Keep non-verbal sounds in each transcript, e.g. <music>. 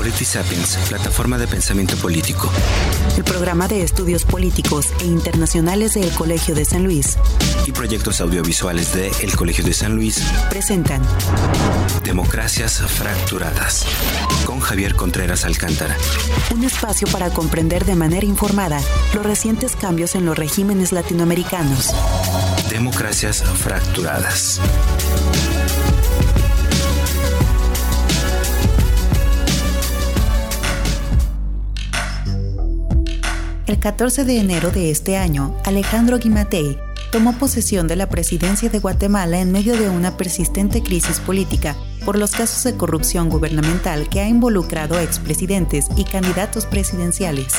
Politisapiens, plataforma de pensamiento político. El programa de estudios políticos e internacionales del Colegio de San Luis. Y proyectos audiovisuales de El Colegio de San Luis. Presentan Democracias Fracturadas. Con Javier Contreras Alcántara. Un espacio para comprender de manera informada los recientes cambios en los regímenes latinoamericanos. Democracias Fracturadas. El 14 de enero de este año, Alejandro Guimatei tomó posesión de la presidencia de Guatemala en medio de una persistente crisis política por los casos de corrupción gubernamental que ha involucrado a expresidentes y candidatos presidenciales.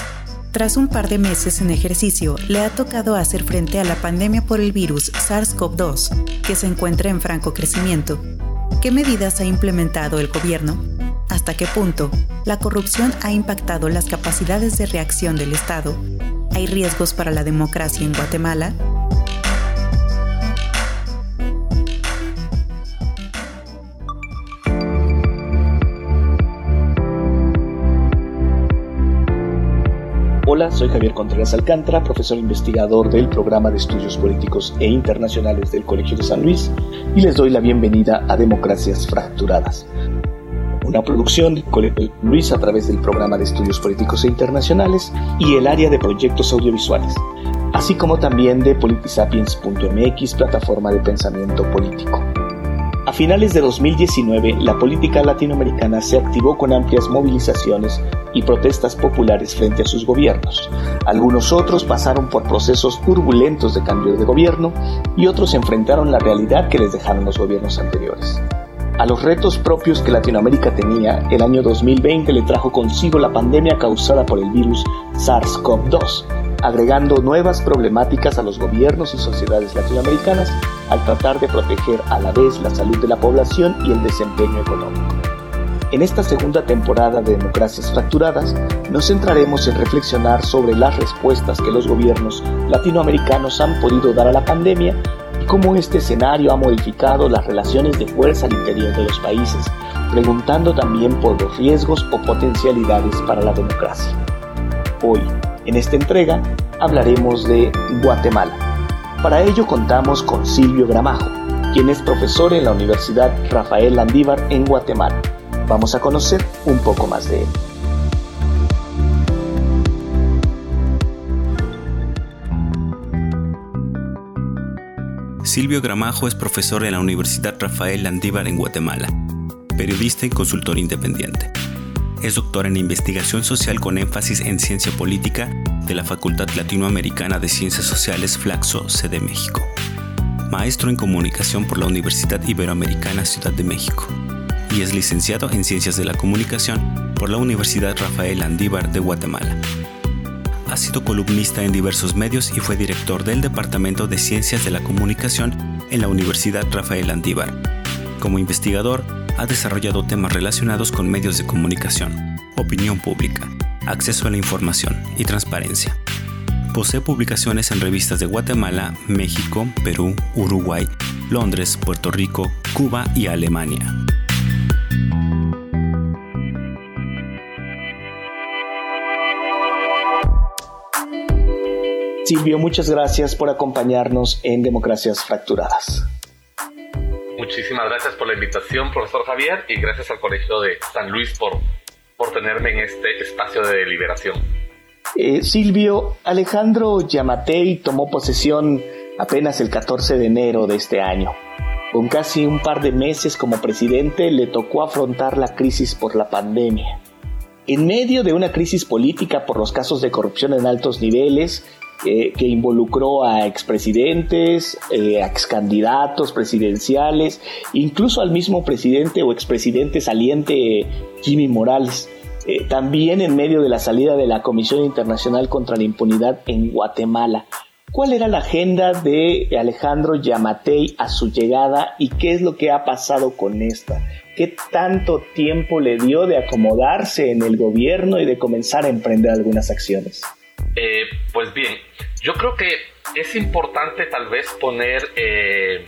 Tras un par de meses en ejercicio, le ha tocado hacer frente a la pandemia por el virus SARS-CoV-2, que se encuentra en franco crecimiento. ¿Qué medidas ha implementado el gobierno? hasta qué punto la corrupción ha impactado las capacidades de reacción del Estado. ¿Hay riesgos para la democracia en Guatemala? Hola, soy Javier Contreras Alcántara, profesor investigador del programa de estudios políticos e internacionales del Colegio de San Luis, y les doy la bienvenida a Democracias Fracturadas, una producción de Colegio Luis a través del programa de estudios políticos e internacionales y el área de proyectos audiovisuales, así como también de politisapiens.mx, plataforma de pensamiento político. A finales de 2019, la política latinoamericana se activó con amplias movilizaciones y protestas populares frente a sus gobiernos. Algunos otros pasaron por procesos turbulentos de cambio de gobierno y otros enfrentaron la realidad que les dejaron los gobiernos anteriores. A los retos propios que Latinoamérica tenía, el año 2020 le trajo consigo la pandemia causada por el virus SARS-CoV-2, agregando nuevas problemáticas a los gobiernos y sociedades latinoamericanas al tratar de proteger a la vez la salud de la población y el desempeño económico. En esta segunda temporada de Democracias Fracturadas nos centraremos en reflexionar sobre las respuestas que los gobiernos latinoamericanos han podido dar a la pandemia y cómo este escenario ha modificado las relaciones de fuerza al interior de los países, preguntando también por los riesgos o potencialidades para la democracia. Hoy, en esta entrega, hablaremos de Guatemala. Para ello contamos con Silvio Gramajo, quien es profesor en la Universidad Rafael Landívar en Guatemala. Vamos a conocer un poco más de él. Silvio Gramajo es profesor en la Universidad Rafael Landívar en Guatemala, periodista y consultor independiente. Es doctor en investigación social con énfasis en ciencia política de la Facultad Latinoamericana de Ciencias Sociales Flaxo, sede México. Maestro en comunicación por la Universidad Iberoamericana Ciudad de México. Y es licenciado en Ciencias de la Comunicación por la Universidad Rafael Landívar de Guatemala ha sido columnista en diversos medios y fue director del Departamento de Ciencias de la Comunicación en la Universidad Rafael Andívar. Como investigador, ha desarrollado temas relacionados con medios de comunicación, opinión pública, acceso a la información y transparencia. Posee publicaciones en revistas de Guatemala, México, Perú, Uruguay, Londres, Puerto Rico, Cuba y Alemania. Silvio, muchas gracias por acompañarnos en Democracias Fracturadas. Muchísimas gracias por la invitación, profesor Javier, y gracias al Colegio de San Luis por, por tenerme en este espacio de deliberación. Eh, Silvio, Alejandro Yamatei tomó posesión apenas el 14 de enero de este año. Con casi un par de meses como presidente le tocó afrontar la crisis por la pandemia. En medio de una crisis política por los casos de corrupción en altos niveles, que involucró a expresidentes, eh, a excandidatos presidenciales, incluso al mismo presidente o expresidente saliente Jimmy Morales. Eh, también en medio de la salida de la Comisión Internacional contra la Impunidad en Guatemala. ¿Cuál era la agenda de Alejandro Yamatei a su llegada y qué es lo que ha pasado con esta? ¿Qué tanto tiempo le dio de acomodarse en el gobierno y de comenzar a emprender algunas acciones? Eh, pues bien, yo creo que es importante tal vez poner eh,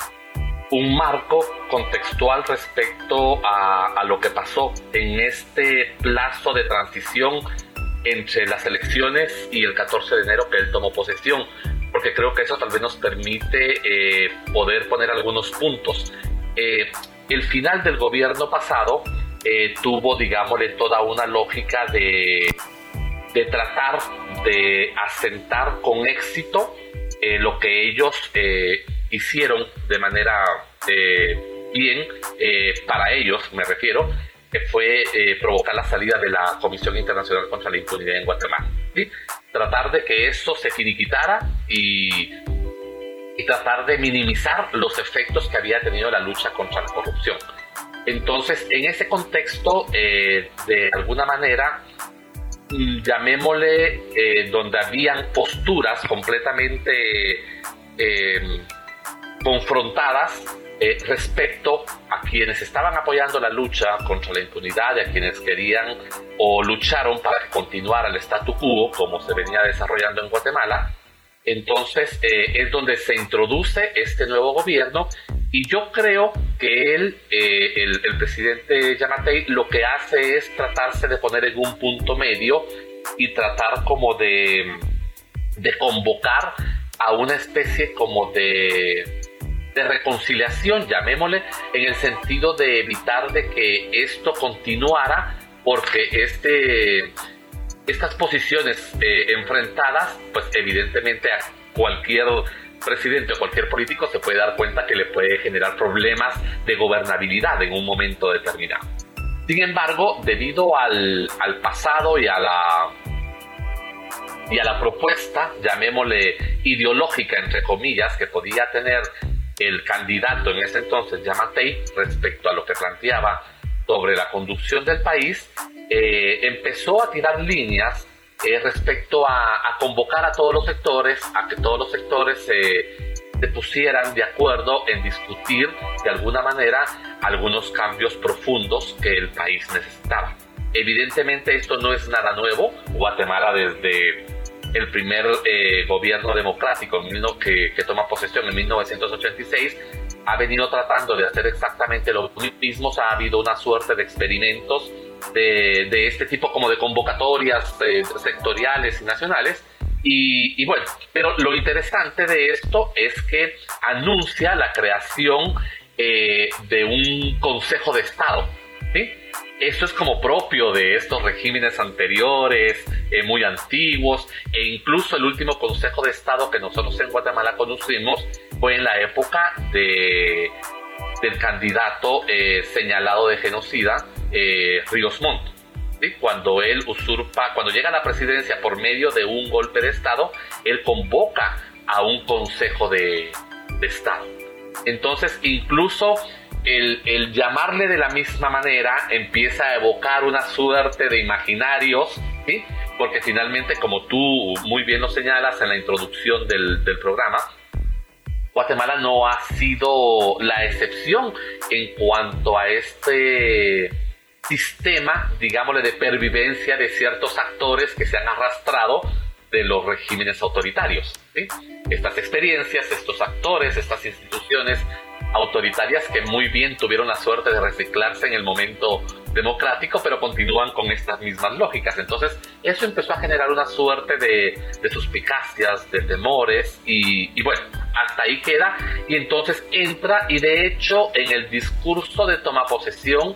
un marco contextual respecto a, lo que pasó en este plazo de transición entre las elecciones y el 14 de enero que él tomó posesión, porque creo que eso tal vez nos permite eh, poder poner algunos puntos. El final del gobierno pasado tuvo, digámosle, toda una lógica de, de tratar de asentar con éxito lo que ellos hicieron de manera bien para ellos, me refiero, que fue eh, provocar la salida de la Comisión Internacional contra la Impunidad en Guatemala. Tratar de que esto se finiquitara y, tratar de minimizar los efectos que había tenido la lucha contra la corrupción. Entonces, en ese contexto, eh, de alguna manera, llamémosle, eh, donde habían posturas completamente confrontadas, eh, respecto a quienes estaban apoyando la lucha contra la impunidad y a quienes querían o lucharon para que continuara el statu quo como se venía desarrollando en Guatemala. Entonces eh, es donde se introduce este nuevo gobierno y yo creo que él, eh, el, el, presidente Yamatei, lo que hace es tratarse de poner en un punto medio y tratar como de, de convocar a una especie como de de reconciliación, llamémosle, en el sentido de evitar de que esto continuara, porque este, estas posiciones eh, enfrentadas, pues evidentemente a cualquier presidente o cualquier político se puede dar cuenta que le puede generar problemas de gobernabilidad en un momento determinado. Sin embargo, debido al, pasado y a la y a la propuesta, llamémosle ideológica, entre comillas, que podía tener el candidato en ese entonces, Yamatei, respecto a lo que planteaba sobre la conducción del país, eh, empezó a tirar líneas eh, respecto a, convocar a todos los sectores, a que todos los sectores se, se pusieran de acuerdo en discutir de alguna manera algunos cambios profundos que el país necesitaba. Evidentemente esto no es nada nuevo. Guatemala desde el primer eh, gobierno democrático que, que, toma posesión en 1986 ha venido tratando de hacer exactamente lo mismo. Ha habido una suerte de experimentos de, este tipo como de convocatorias eh, sectoriales y nacionales. Y, bueno, pero lo interesante de esto es que anuncia la creación eh, de un Consejo de Estado. ¿sí? Esto es como propio de estos regímenes anteriores, eh, muy antiguos, e incluso el último Consejo de Estado que nosotros en Guatemala conocimos fue en la época de, del candidato señalado de genocida, eh, Ríos Montt. Cuando él usurpa, cuando llega a la presidencia por medio de un golpe de Estado, él convoca a un Consejo de, Estado. Entonces, incluso el, llamarle de la misma manera empieza a evocar una suerte de imaginarios, ¿sí? porque finalmente, como tú muy bien lo señalas en la introducción del programa, Guatemala no ha sido la excepción en cuanto a este sistema, digámosle, de pervivencia de ciertos actores que se han arrastrado de los regímenes autoritarios. ¿sí? Estas experiencias, estos actores, estas instituciones autoritarias que muy bien tuvieron la suerte de reciclarse en el momento democrático, pero continúan con estas mismas lógicas. Entonces, eso empezó a generar una suerte de, de suspicacias, de temores, y, y, bueno, hasta ahí queda. Y entonces entra, y de hecho, en el discurso de toma posesión,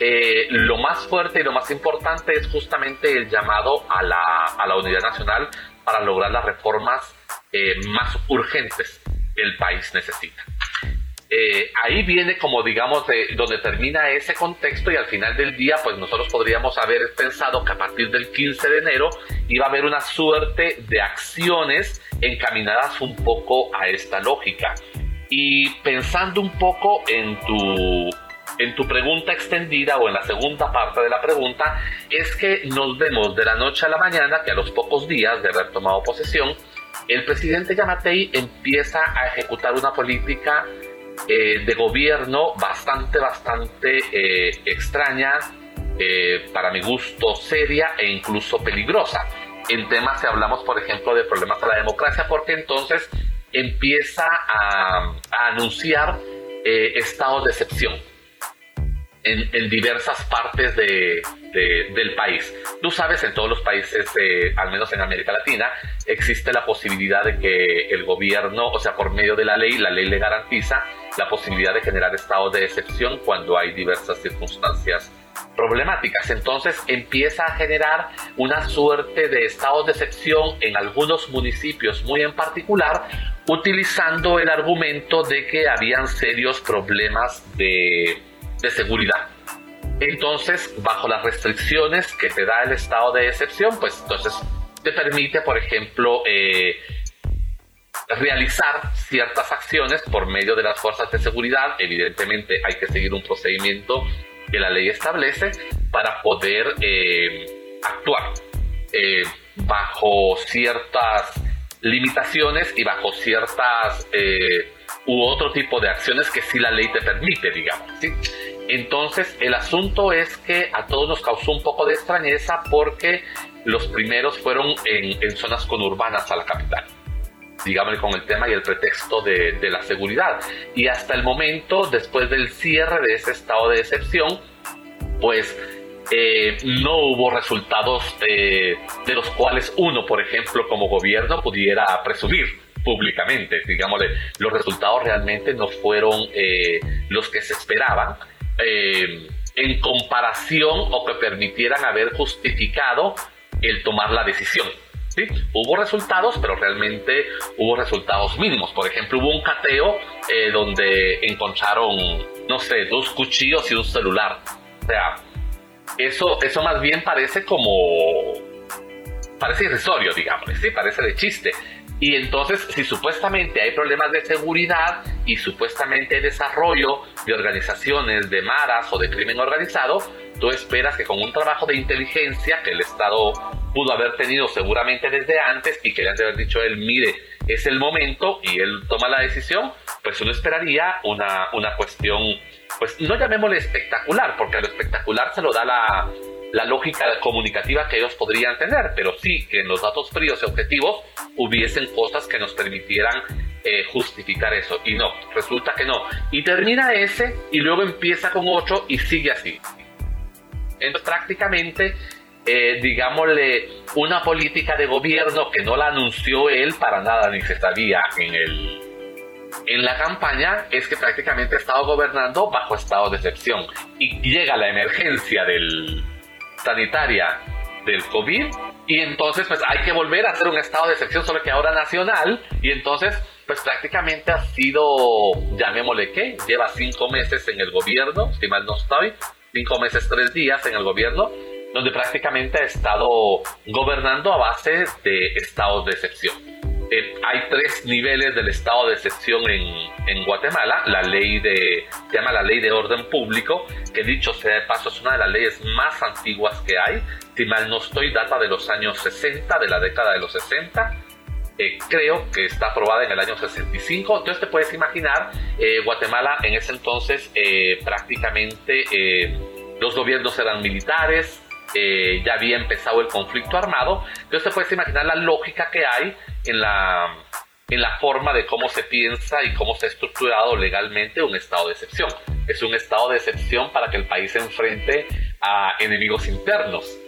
eh, lo más fuerte y lo más importante es justamente el llamado a la, a la unidad nacional para lograr las reformas eh, más urgentes que el país necesita. Eh, ahí viene como digamos de donde termina ese contexto y al final del día pues nosotros podríamos haber pensado que a partir del 15 de enero iba a haber una suerte de acciones encaminadas un poco a esta lógica y pensando un poco en tu en tu pregunta extendida o en la segunda parte de la pregunta es que nos vemos de la noche a la mañana que a los pocos días de haber tomado posesión el presidente Yamatei empieza a ejecutar una política eh, de gobierno bastante, bastante eh, extraña, eh, para mi gusto seria e incluso peligrosa. En temas si hablamos, por ejemplo, de problemas a la democracia, porque entonces empieza a, anunciar estados de excepción en, diversas partes de, del país. Tú sabes, en todos los países, al menos en América Latina, existe la posibilidad de que el gobierno, o sea, por medio de la ley, la ley le garantiza la posibilidad de generar estados de excepción cuando hay diversas circunstancias problemáticas. Entonces empieza a generar una suerte de estados de excepción en algunos municipios muy en particular, utilizando el argumento de que habían serios problemas de de seguridad. Entonces, bajo las restricciones que te da el estado de excepción, pues entonces te permite, por ejemplo, eh, realizar ciertas acciones por medio de las fuerzas de seguridad. Evidentemente hay que seguir un procedimiento que la ley establece para poder eh, actuar eh, bajo ciertas limitaciones y bajo ciertas u otro tipo de acciones que sí la ley te permite, digamos. ¿sí? Entonces, el asunto es que a todos nos causó un poco de extrañeza porque los primeros fueron en, zonas conurbanas a la capital, digamos, con el tema y el pretexto de, la seguridad. Y hasta el momento, después del cierre de ese estado de excepción, pues eh, no hubo resultados eh, de los cuales uno, por ejemplo, como gobierno pudiera presumir públicamente. Digamos, los resultados realmente no fueron eh, los que se esperaban eh, en comparación o que permitieran haber justificado el tomar la decisión. ¿sí? Hubo resultados, pero realmente hubo resultados mínimos. Por ejemplo, hubo un cateo eh, donde encontraron, no sé, dos cuchillos y un celular. O sea, eso, eso más bien parece como... Parece irrisorio, digamos, ¿sí? Parece de chiste y entonces, si supuestamente hay problemas de seguridad y supuestamente hay desarrollo de organizaciones de maras o de crimen organizado, tú esperas que con un trabajo de inteligencia que el Estado pudo haber tenido seguramente desde antes y que le han de haber dicho él, mire, es el momento y él toma la decisión, pues uno esperaría una, una cuestión, pues no llamémosle espectacular, porque lo espectacular se lo da la, la lógica comunicativa que ellos podrían tener, pero sí que en los datos fríos y objetivos hubiesen cosas que nos permitieran eh, justificar eso. Y no, resulta que no. Y termina ese y luego empieza con otro y sigue así. Entonces prácticamente, eh, digámosle, una política de gobierno que no la anunció él para nada ni se sabía en el... En la campaña es que prácticamente ha estado gobernando bajo estado de excepción y llega la emergencia del, sanitaria del COVID y entonces pues hay que volver a hacer un estado de excepción, solo que ahora nacional y entonces pues prácticamente ha sido, llamémosle que, lleva cinco meses en el gobierno, si mal no estoy, cinco meses, tres días en el gobierno, donde prácticamente ha estado gobernando a base de estados de excepción. Eh, hay tres niveles del estado de excepción en, en, Guatemala. La ley de, se llama la ley de orden público, que dicho sea de paso es una de las leyes más antiguas que hay. Si mal no estoy, data de los años 60, de la década de los 60. Eh, creo que está aprobada en el año 65. Entonces te puedes imaginar, eh, Guatemala en ese entonces prácticamente los gobiernos eran militares, ya había empezado el conflicto armado. Entonces te puedes imaginar la lógica que hay en la, en la forma de cómo se piensa y cómo se ha estructurado legalmente un estado de excepción. Es un estado de excepción para que el país se enfrente a enemigos internos,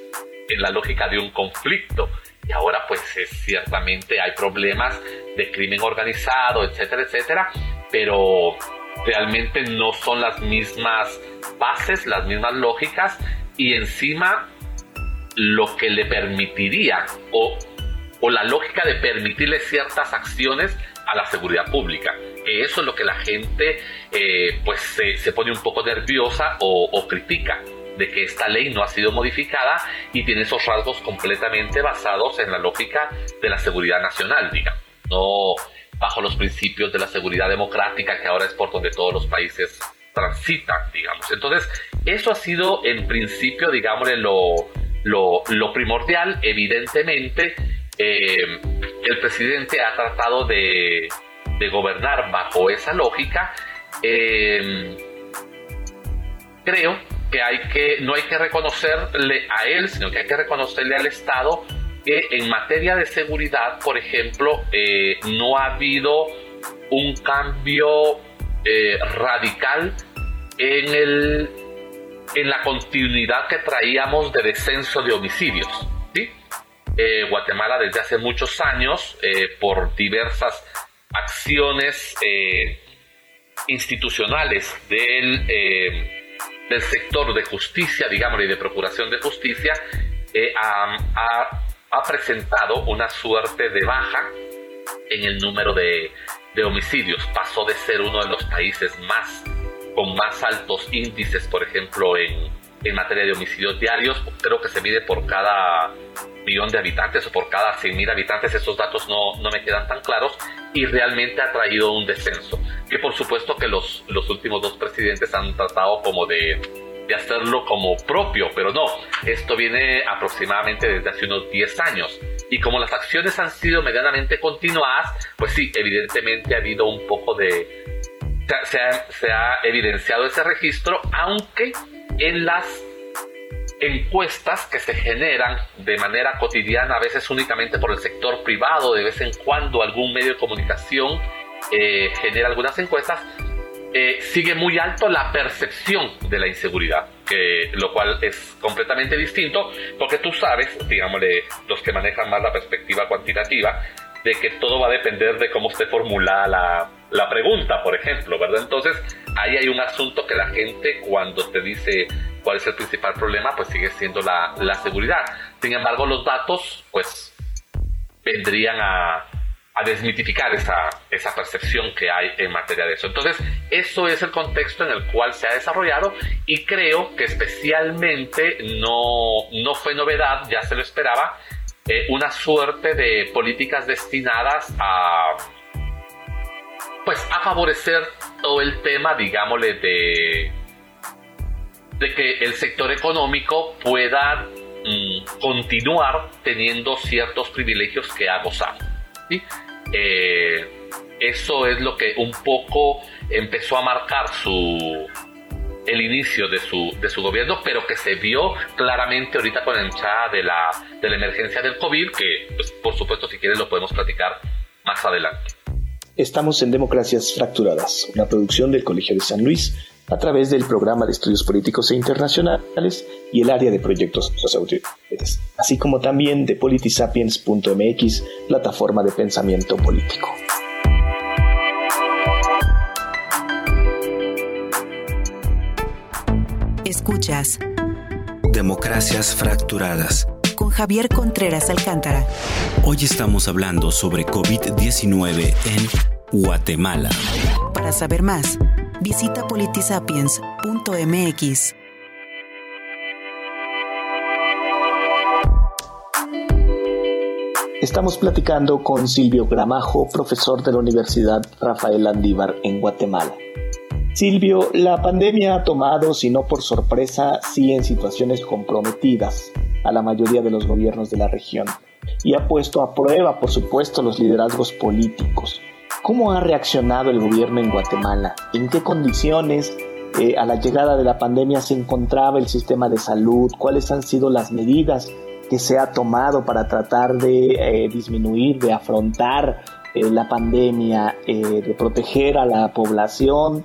en la lógica de un conflicto. Y ahora pues ciertamente hay problemas de crimen organizado, etcétera, etcétera, pero realmente no son las mismas bases, las mismas lógicas y encima lo que le permitiría o o la lógica de permitirle ciertas acciones a la seguridad pública. eso es lo que la gente eh, pues se, pone un poco nerviosa o, critica de que esta ley no ha sido modificada y tiene esos rasgos completamente basados en la lógica de la seguridad nacional, digamos, no bajo los principios de la seguridad democrática que ahora es por donde todos los países transitan, digamos. Entonces, eso ha sido en principio, digamos, lo, lo, lo primordial, evidentemente, eh, el presidente ha tratado de, gobernar bajo esa lógica. Eh, creo que, no hay que reconocerle a él, sino que hay que reconocerle al Estado que en materia de seguridad, por ejemplo, eh, no ha habido un cambio radical en, el, en la continuidad que traíamos de descenso de homicidios. ¿sí? Eh, Guatemala desde hace muchos años, por diversas acciones institucionales del, del sector de justicia, digamos, y de procuración de justicia, ha, ha presentado una suerte de baja en el número de, homicidios. Pasó de ser uno de los países más con más altos índices, por ejemplo, en, materia de homicidios diarios. Creo que se mide por cada millón de habitantes o por cada 100.000 habitantes. Esos datos no, no, me quedan tan claros. Y realmente ha traído un descenso. Que por supuesto que los, los últimos dos presidentes han tratado como de de hacerlo como propio, pero no, esto viene aproximadamente desde hace unos 10 años. Y como las acciones han sido medianamente continuadas, pues sí, evidentemente ha habido un poco de... Se ha, se ha evidenciado ese registro, aunque en las encuestas que se generan de manera cotidiana, a veces únicamente por el sector privado, de vez en cuando algún medio de comunicación eh, genera algunas encuestas, eh, sigue muy alto la percepción de la inseguridad, que, lo cual es completamente distinto, porque tú sabes, digámosle, los que manejan más la perspectiva cuantitativa, de que todo va a depender de cómo esté formulada la, la pregunta, por ejemplo, ¿verdad? Entonces, ahí hay un asunto que la gente cuando te dice cuál es el principal problema, pues sigue siendo la, la seguridad. Sin embargo, los datos, pues, vendrían a, a desmitificar esa, esa percepción que hay en materia de eso. Entonces, eso es el contexto en el cual se ha desarrollado y creo que especialmente no, no fue novedad, ya se lo esperaba, eh, una suerte de políticas destinadas a pues a favorecer todo el tema, digámosle, de, de que el sector económico pueda mm, continuar teniendo ciertos privilegios que ha gozado. Eh, eso es lo que un poco empezó a marcar su el inicio de su, de su gobierno, pero que se vio claramente ahorita con la hinchada de la, de la emergencia del COVID, que pues, por supuesto si quieres lo podemos platicar más adelante. Estamos en Democracias Fracturadas, una producción del Colegio de San Luis a través del Programa de Estudios Políticos e Internacionales y el área de proyectos socioaudiovisuales, así como también de politisapiens.mx, plataforma de pensamiento político. Escuchas Democracias Fracturadas con Javier Contreras Alcántara. Hoy estamos hablando sobre COVID-19 en Guatemala. Para saber más, visita politisapiens.mx. Estamos platicando con Silvio Gramajo, profesor de la Universidad Rafael Andívar en Guatemala. Silvio, la pandemia ha tomado, si no por sorpresa, sí en situaciones comprometidas a la mayoría de los gobiernos de la región y ha puesto a prueba, por supuesto, los liderazgos políticos. ¿Cómo ha reaccionado el gobierno en Guatemala? ¿En qué condiciones eh, a la llegada de la pandemia se encontraba el sistema de salud? ¿Cuáles han sido las medidas que se ha tomado para tratar de eh, disminuir, de afrontar eh, la pandemia, de proteger a la población,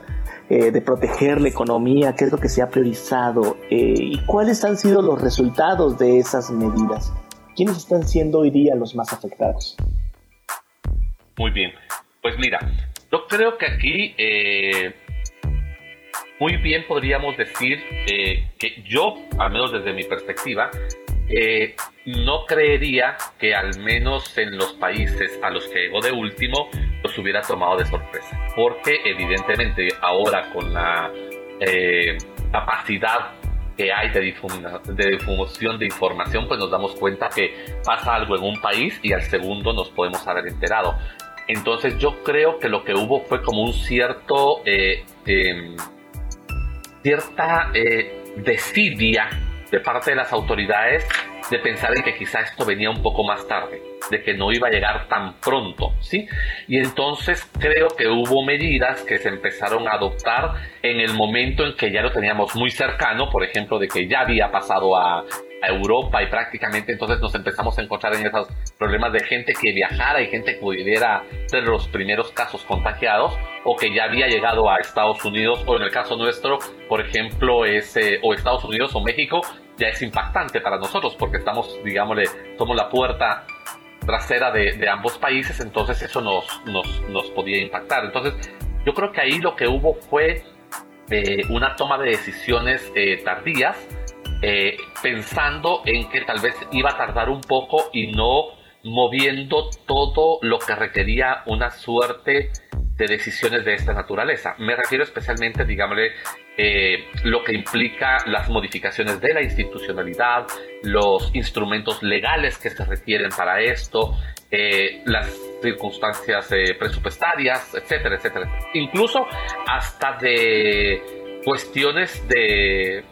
de proteger la economía? ¿Qué es lo que se ha priorizado? ¿Y cuáles han sido los resultados de esas medidas? ¿Quiénes están siendo hoy día los más afectados? Muy bien. Pues mira, yo creo que aquí eh, muy bien podríamos decir eh, que yo, al menos desde mi perspectiva, eh, no creería que al menos en los países a los que llegó de último los hubiera tomado de sorpresa. Porque evidentemente ahora con la capacidad que hay de, de difusión de información, pues nos damos cuenta que pasa algo en un país y al segundo nos podemos haber enterado. Entonces yo creo que lo que hubo fue como un cierto, eh, em, cierta eh, desidia de parte de las autoridades de pensar en que quizá esto venía un poco más tarde, de que no iba a llegar tan pronto, ¿sí? Y entonces creo que hubo medidas que se empezaron a adoptar en el momento en que ya lo teníamos muy cercano, por ejemplo, de que ya había pasado a a Europa y prácticamente entonces nos empezamos a encontrar en esos problemas de gente que viajara y gente que pudiera ser los primeros casos contagiados o que ya había llegado a Estados Unidos o en el caso nuestro, por ejemplo, es eh, o Estados Unidos o México, ya es impactante para nosotros porque estamos, digámosle, somos la puerta trasera de, ambos países, entonces eso nos, nos, nos podía impactar. Entonces, yo creo que ahí lo que hubo fue eh, una toma de decisiones eh, tardías, eh, pensando en que tal vez iba a tardar un poco y no moviendo todo lo que requería una suerte de decisiones de esta naturaleza. Me refiero especialmente, digámosle, eh, lo que implica las modificaciones de la institucionalidad, los instrumentos legales que se requieren para esto, eh, las circunstancias presupuestarias, etcétera, etcétera. Incluso hasta de cuestiones de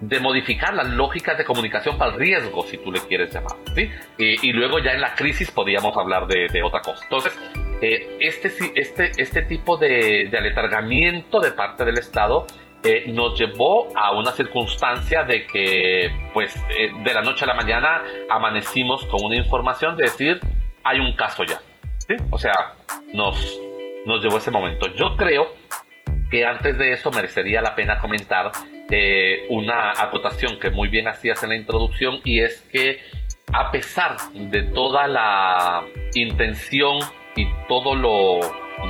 de modificar las lógicas de comunicación para el riesgo, si tú le quieres llamar, ¿sí? Y, luego ya en la crisis podríamos hablar de, otra cosa. Entonces, eh, este, este, este tipo de, de, aletargamiento de parte del Estado eh, nos llevó a una circunstancia de que, pues, eh, de la noche a la mañana amanecimos con una información de decir, hay un caso ya, ¿sí? O sea, nos, nos llevó ese momento. Yo creo que antes de eso merecería la pena comentar eh, una acotación que muy bien hacías en la introducción y es que a pesar de toda la intención y todo lo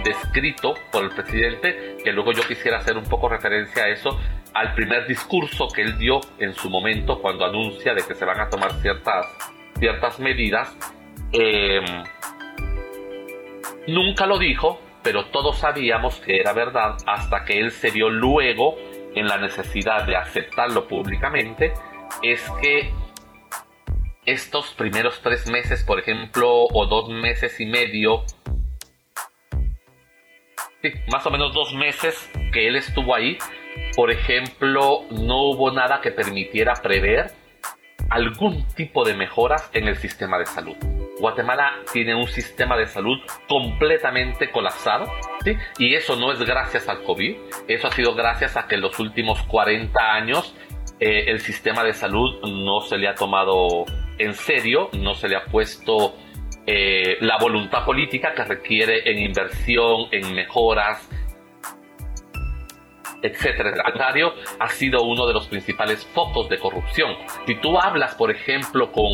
descrito por el presidente, que luego yo quisiera hacer un poco referencia a eso, al primer discurso que él dio en su momento cuando anuncia de que se van a tomar ciertas, ciertas medidas, eh, nunca lo dijo, pero todos sabíamos que era verdad hasta que él se vio luego en la necesidad de aceptarlo públicamente es que estos primeros tres meses, por ejemplo, o dos meses y medio, más o menos dos meses que él estuvo ahí, por ejemplo, no hubo nada que permitiera prever algún tipo de mejoras en el sistema de salud. Guatemala tiene un sistema de salud completamente colapsado, ¿sí? y eso no es gracias al COVID, eso ha sido gracias a que en los últimos 40 años eh, el sistema de salud no se le ha tomado en serio, no se le ha puesto eh, la voluntad política que requiere en inversión, en mejoras, etcétera. El contrario, ha sido uno de los principales focos de corrupción. Si tú hablas, por ejemplo, con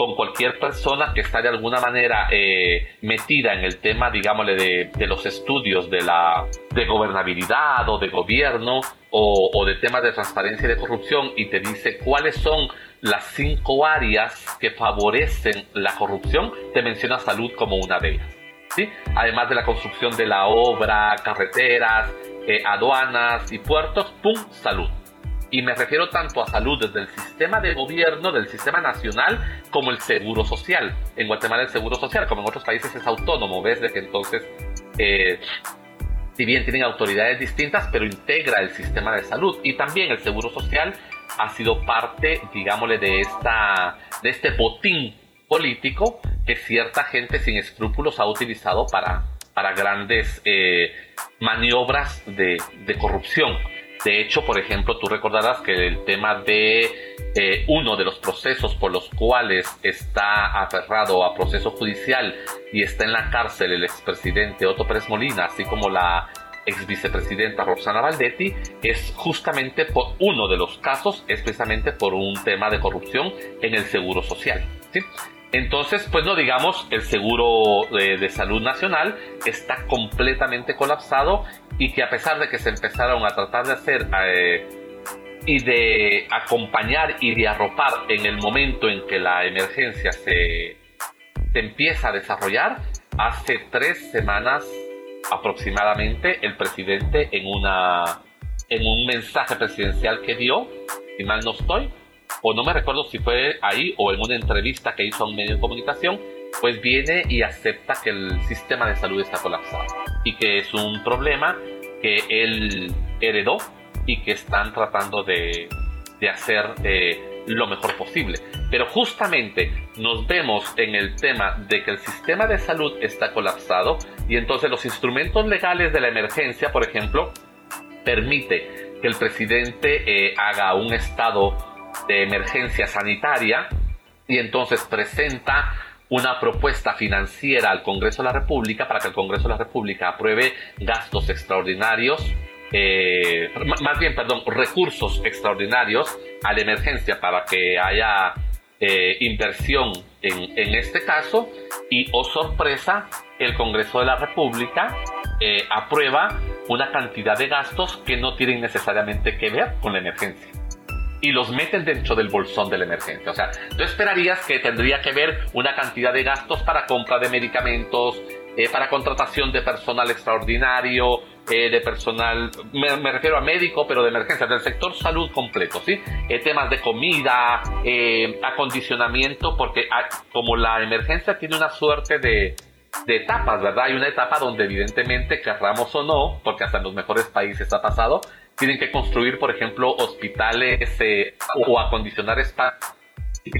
con cualquier persona que está de alguna manera eh, metida en el tema, digámosle, de, los estudios de la de gobernabilidad o de gobierno o, o, de temas de transparencia y de corrupción y te dice cuáles son las cinco áreas que favorecen la corrupción, te menciona salud como una de ellas. ¿sí? Además de la construcción de la obra, carreteras, eh, aduanas y puertos, ¡pum! Salud. Y me refiero tanto a salud desde el sistema de gobierno, del sistema nacional, como el seguro social. En Guatemala el seguro social, como en otros países, es autónomo, ¿ves? De que entonces, eh, si bien tienen autoridades distintas, pero integra el sistema de salud. Y también el seguro social ha sido parte, digámosle, de, esta, de este botín político que cierta gente sin escrúpulos ha utilizado para, para grandes eh, maniobras de, de corrupción. De hecho, por ejemplo, tú recordarás que el tema de eh, uno de los procesos por los cuales está aferrado a proceso judicial y está en la cárcel el expresidente Otto Pérez Molina, así como la ex vicepresidenta Roxana Valdetti, es justamente por uno de los casos, es precisamente por un tema de corrupción en el seguro social. ¿sí? Entonces, pues no digamos, el seguro de, salud nacional está completamente colapsado y que a pesar de que se empezaron a tratar de hacer eh, y de acompañar y de arropar en el momento en que la emergencia se, empieza a desarrollar, hace tres semanas aproximadamente el presidente en una en un mensaje presidencial que dio, si mal no estoy, o no me recuerdo si fue ahí o en una entrevista que hizo a un medio de comunicación, pues viene y acepta que el sistema de salud está colapsado y que es un problema que él heredó y que están tratando de, de hacer eh, lo mejor posible. Pero justamente nos vemos en el tema de que el sistema de salud está colapsado y entonces los instrumentos legales de la emergencia, por ejemplo, permite que el presidente eh, haga un estado de emergencia sanitaria y entonces presenta una propuesta financiera al Congreso de la República para que el Congreso de la República apruebe gastos extraordinarios, eh, más bien, perdón, recursos extraordinarios a la emergencia para que haya eh, inversión en, en, este caso. Y, oh sorpresa, el Congreso de la República eh, aprueba una cantidad de gastos que no tienen necesariamente que ver con la emergencia y los meten dentro del bolsón de la emergencia. O sea, tú esperarías que tendría que ver una cantidad de gastos para compra de medicamentos, eh, para contratación de personal extraordinario, eh, de personal, me, refiero a médico, pero de emergencia, del sector salud completo, ¿sí? Eh, temas de comida, acondicionamiento, porque ah, como la emergencia tiene una suerte de, de etapas, ¿verdad? Hay una etapa donde evidentemente, querramos o no, porque hasta en los mejores países ha pasado, tienen que construir, por ejemplo, hospitales eh, o acondicionar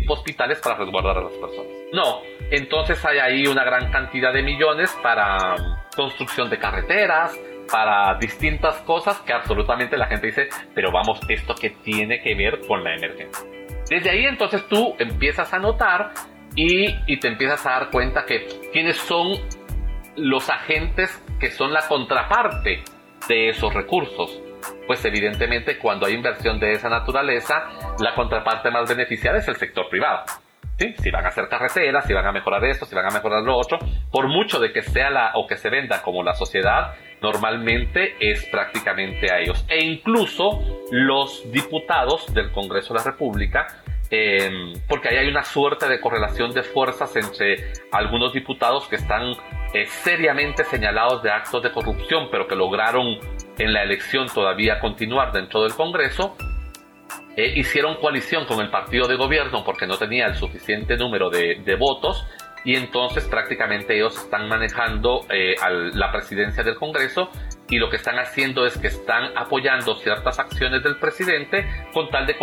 hospitales para resguardar a las personas. No, entonces hay ahí una gran cantidad de millones para construcción de carreteras, para distintas cosas que absolutamente la gente dice, pero vamos, esto que tiene que ver con la emergencia. Desde ahí entonces tú empiezas a notar y, y te empiezas a dar cuenta que quiénes son los agentes que son la contraparte de esos recursos pues evidentemente cuando hay inversión de esa naturaleza, la contraparte más beneficiada es el sector privado. ¿Sí? Si van a hacer carreteras, si van a mejorar esto, si van a mejorar lo otro, por mucho de que sea la o que se venda como la sociedad, normalmente es prácticamente a ellos. E incluso los diputados del Congreso de la República Em, porque ahí hay una suerte de correlación de fuerzas entre algunos diputados que están eh, seriamente señalados de actos de corrupción, pero que lograron en la elección todavía continuar dentro del Congreso, eh, hicieron coalición con el partido de gobierno porque no tenía el suficiente número de, votos y entonces prácticamente ellos están manejando eh, la presidencia del Congreso y lo que están haciendo es que están apoyando ciertas acciones del presidente con tal de,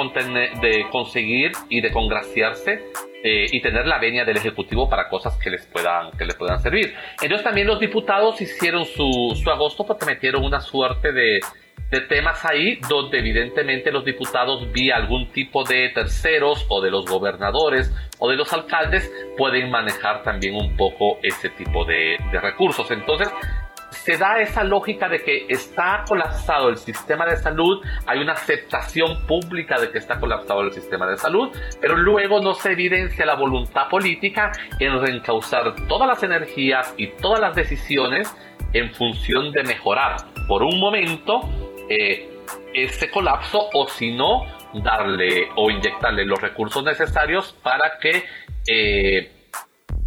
de conseguir y de congraciarse eh, y tener la venia del Ejecutivo para cosas que les puedan, que les puedan servir. Entonces también los diputados hicieron su, su agosto porque metieron una suerte de, de temas ahí donde evidentemente los diputados vía algún tipo de terceros o de los gobernadores o de los alcaldes pueden manejar también un poco ese tipo de, de recursos. Entonces se da esa lógica de que está colapsado el sistema de salud, hay una aceptación pública de que está colapsado el sistema de salud, pero luego no se evidencia la voluntad política en reencauzar todas las energías y todas las decisiones en función de mejorar por un momento eh, ese colapso o si no darle o inyectarle los recursos necesarios para que eh,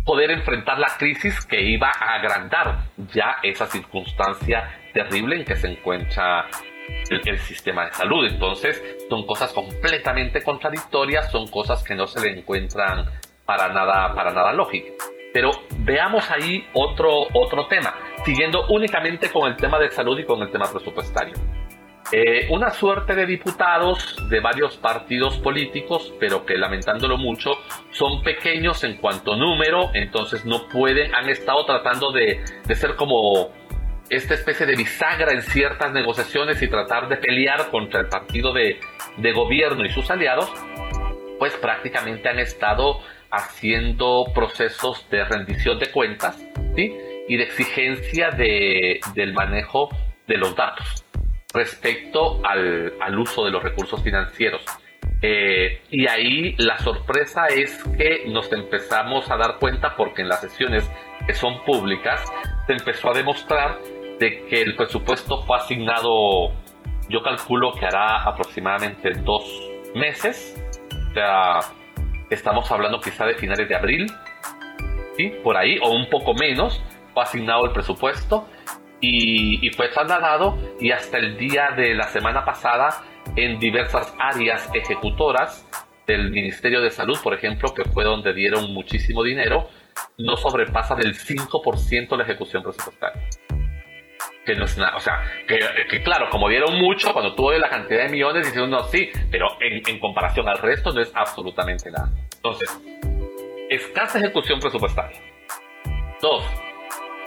poder enfrentar la crisis que iba a agrandar ya esa circunstancia terrible en que se encuentra el, sistema de salud. Entonces, son cosas completamente contradictorias, son cosas que no se le encuentran para nada, para nada lógicas. Pero veamos ahí otro, otro tema, siguiendo únicamente con el tema de salud y con el tema presupuestario. Eh, una suerte de diputados de varios partidos políticos, pero que lamentándolo mucho, son pequeños en cuanto número, entonces no pueden, han estado tratando de, ser como esta especie de bisagra en ciertas negociaciones y tratar de pelear contra el partido de, gobierno y sus aliados, pues prácticamente han estado haciendo procesos de rendición de cuentas y de exigencia de, del manejo de los datos respecto al, al uso de los recursos financieros. Eh, y ahí la sorpresa es que nos empezamos a dar cuenta, porque en las sesiones que son públicas, se empezó a demostrar de que el presupuesto fue asignado, yo calculo que hará aproximadamente dos meses, o sea, estamos hablando quizá de finales de abril, ¿sí? por ahí, o un poco menos, fue asignado el presupuesto y, fue trasladado y hasta el día de la semana pasada en diversas áreas ejecutoras del Ministerio de Salud, por ejemplo, que fue donde dieron muchísimo dinero, no sobrepasa del 5% la ejecución presupuestaria. Que no es nada, o sea, que, claro, como dieron mucho, cuando tuvo la cantidad de millones, dice uno sí, pero en, en comparación al resto no es absolutamente nada. Entonces, escasa ejecución presupuestaria. Dos,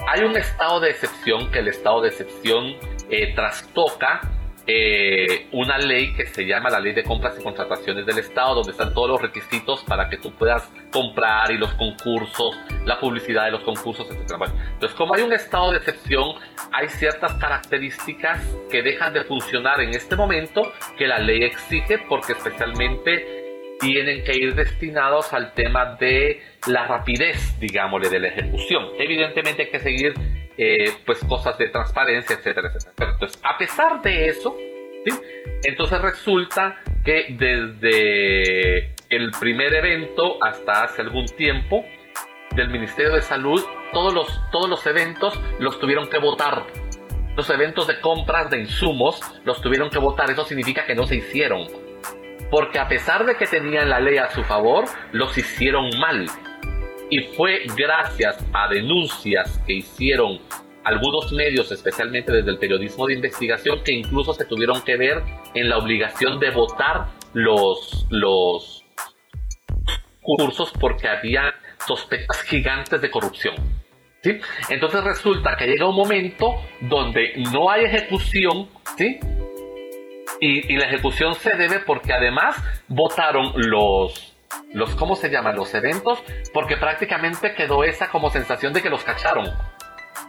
hay un estado de excepción que el estado de excepción eh, trastoca eh, una ley que se llama la Ley de Compras y Contrataciones del Estado, donde están todos los requisitos para que tú puedas comprar y los concursos, la publicidad de los concursos, etc. entonces, como hay un estado de excepción, hay ciertas características que dejan de funcionar en este momento que la ley exige porque especialmente tienen que ir destinados al tema de la rapidez, digámosle, de la ejecución. Evidentemente hay que seguir eh, pues cosas de transparencia, etcétera, etcétera. Entonces, a pesar de eso, entonces resulta que desde el primer evento hasta hace algún tiempo del Ministerio de Salud, todos los, todos los eventos los tuvieron que votar. Los eventos de compras de insumos los tuvieron que votar. Eso significa que no se hicieron. Porque a pesar de que tenían la ley a su favor, los hicieron mal y fue gracias a denuncias que hicieron algunos medios, especialmente desde el periodismo de investigación, que incluso se tuvieron que ver en la obligación de votar los, los cursos porque había sospechas gigantes de corrupción. ¿sí? Entonces resulta que llega un momento donde no hay ejecución, ¿sí? Y, y la ejecución se debe porque además votaron los, los, ¿cómo se llaman? Los eventos, porque prácticamente quedó esa como sensación de que los cacharon.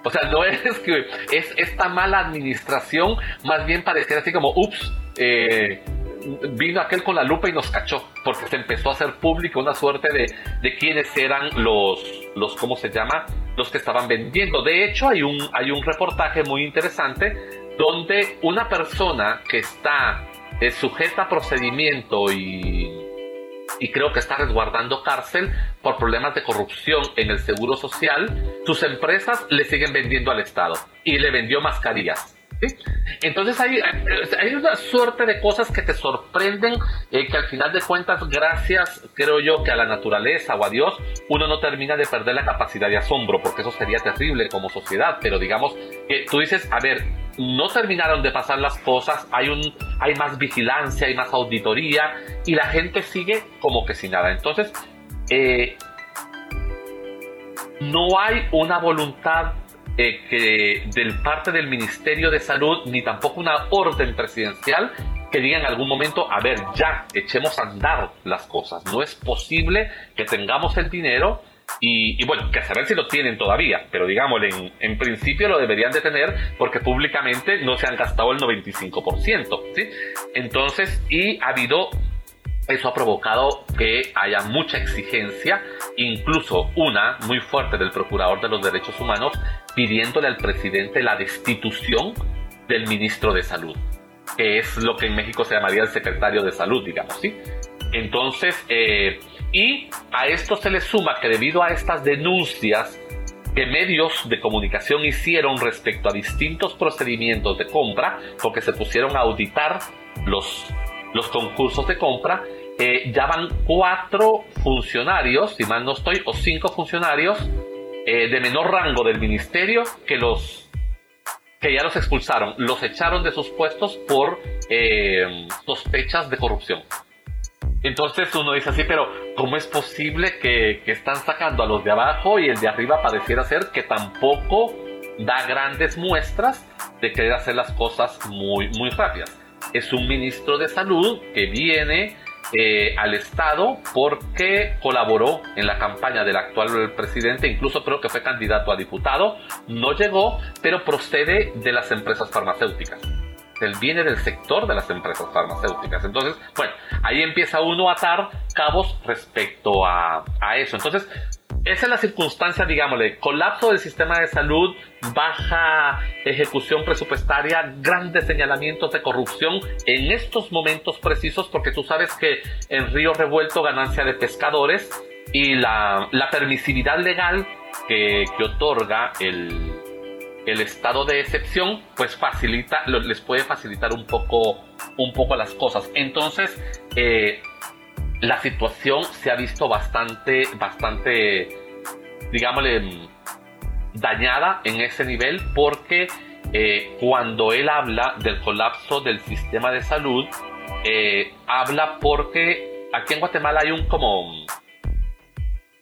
O sea, no <laughs> es que es esta mala administración, más bien pareciera así como, ups, eh, vino aquel con la lupa y nos cachó, porque se empezó a hacer público una suerte de, de quiénes eran los, los, ¿cómo se llama? Los que estaban vendiendo. De hecho, hay un, hay un reportaje muy interesante donde una persona que está eh, sujeta a procedimiento y y creo que está resguardando cárcel por problemas de corrupción en el seguro social, sus empresas le siguen vendiendo al Estado y le vendió mascarillas. Entonces hay, hay una suerte de cosas que te sorprenden, eh, que al final de cuentas, gracias, creo yo, que a la naturaleza o a Dios, uno no termina de perder la capacidad de asombro, porque eso sería terrible como sociedad, pero digamos que tú dices, a ver, no terminaron de pasar las cosas, hay, un, hay más vigilancia, hay más auditoría y la gente sigue como que sin nada. Entonces, eh, no hay una voluntad eh, que del parte del Ministerio de Salud ni tampoco una orden presidencial que diga en algún momento, a ver, ya, echemos a andar las cosas. No es posible que tengamos el dinero y, bueno, que a saber si lo tienen todavía, pero digámosle, en, en, principio lo deberían de tener porque públicamente no se han gastado el 95%, ¿sí? Entonces, y ha habido, eso ha provocado que haya mucha exigencia, incluso una muy fuerte del Procurador de los Derechos Humanos, pidiéndole al presidente la destitución del ministro de Salud, que es lo que en México se llamaría el secretario de Salud, digamos, ¿sí? Entonces, eh, y a esto se le suma que debido a estas denuncias que medios de comunicación hicieron respecto a distintos procedimientos de compra, porque se pusieron a auditar los, los concursos de compra, eh, ya van cuatro funcionarios, si mal no estoy, o cinco funcionarios eh, de menor rango del ministerio que los que ya los expulsaron, los echaron de sus puestos por eh, sospechas de corrupción. Entonces uno dice así, pero ¿cómo es posible que, están sacando a los de abajo y el de arriba pareciera ser que tampoco da grandes muestras de querer hacer las cosas muy, muy rápidas? Es un ministro de salud que viene eh, al Estado porque colaboró en la campaña del actual presidente, incluso creo que fue candidato a diputado, no llegó, pero procede de las empresas farmacéuticas él viene del sector de las empresas farmacéuticas. Entonces, bueno, ahí empieza uno a atar cabos respecto a, a eso. Entonces, esa es la circunstancia, digámosle, colapso del sistema de salud, baja ejecución presupuestaria, grandes señalamientos de corrupción en estos momentos precisos, porque tú sabes que en Río Revuelto ganancia de pescadores y la, permisividad legal que, otorga el, el estado de excepción pues facilita, les puede facilitar un poco, un poco las cosas. Entonces, eh, la situación se ha visto bastante, bastante, digámosle, dañada en ese nivel porque eh, cuando él habla del colapso del sistema de salud, eh, habla porque aquí en Guatemala hay un como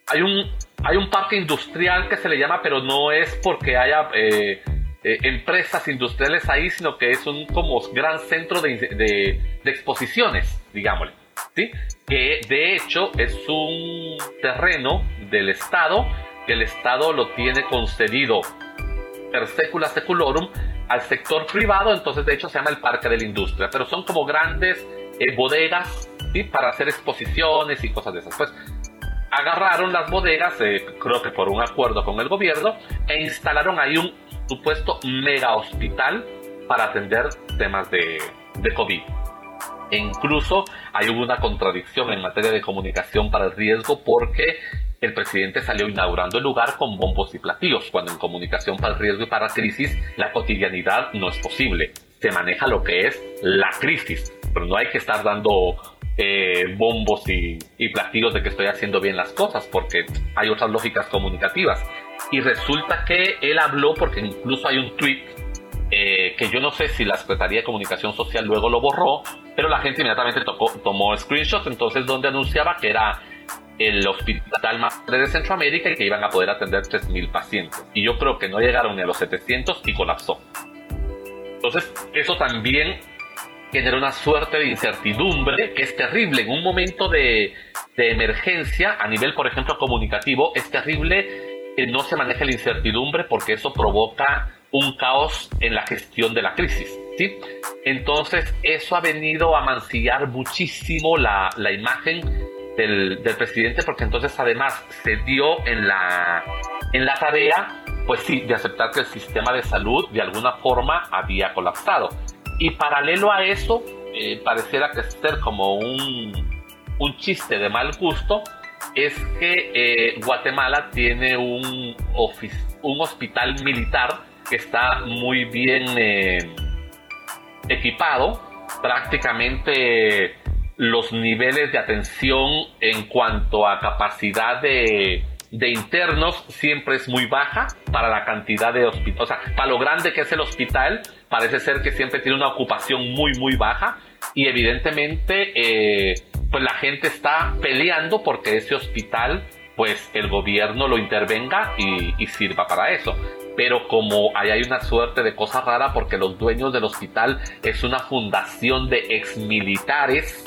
hay un hay un parque industrial que se le llama, pero no es porque haya eh, empresas industriales ahí, sino que es un como gran centro de, de, de exposiciones, digámosle. ¿sí? Que de hecho es un terreno del Estado, que el Estado lo tiene concedido per secula seculorum al sector privado, entonces de hecho se llama el Parque de la Industria, pero son como grandes eh, bodegas ¿sí? para hacer exposiciones y cosas de esas. Pues agarraron las bodegas, eh, creo que por un acuerdo con el gobierno, e instalaron ahí un supuesto mega hospital para atender temas de, de COVID. Incluso hay una contradicción en materia de comunicación para el riesgo porque el presidente salió inaugurando el lugar con bombos y platillos, cuando en comunicación para el riesgo y para crisis la cotidianidad no es posible. Se maneja lo que es la crisis, pero no hay que estar dando eh, bombos y, platillos de que estoy haciendo bien las cosas, porque hay otras lógicas comunicativas. Y resulta que él habló, porque incluso hay un tweet eh, que yo no sé si la Secretaría de Comunicación Social luego lo borró, pero la gente inmediatamente tocó, tomó screenshots, entonces donde anunciaba que era el hospital más de Centroamérica y que iban a poder atender 3.000 pacientes. Y yo creo que no llegaron ni a los 700 y colapsó. Entonces, eso también genera una suerte de incertidumbre que es terrible. En un momento de, de emergencia, a nivel, por ejemplo, comunicativo, es terrible que no se maneje la incertidumbre porque eso provoca un caos en la gestión de la crisis. ¿sí? Entonces, eso ha venido a mancillar muchísimo la, la imagen del, del, presidente porque entonces además se dio en la, en la tarea, pues sí, de aceptar que el sistema de salud de alguna forma había colapsado. Y paralelo a eso, eh, pareciera que ser como un, un chiste de mal gusto, es que eh, Guatemala tiene un, un hospital militar que está muy bien eh, equipado, prácticamente los niveles de atención en cuanto a capacidad de, de internos siempre es muy baja para la cantidad de hospitales, o sea, para lo grande que es el hospital, parece ser que siempre tiene una ocupación muy, muy baja y evidentemente eh, pues la gente está peleando porque ese hospital pues el gobierno lo intervenga y, y sirva para eso pero como ahí hay una suerte de cosa rara porque los dueños del hospital es una fundación de exmilitares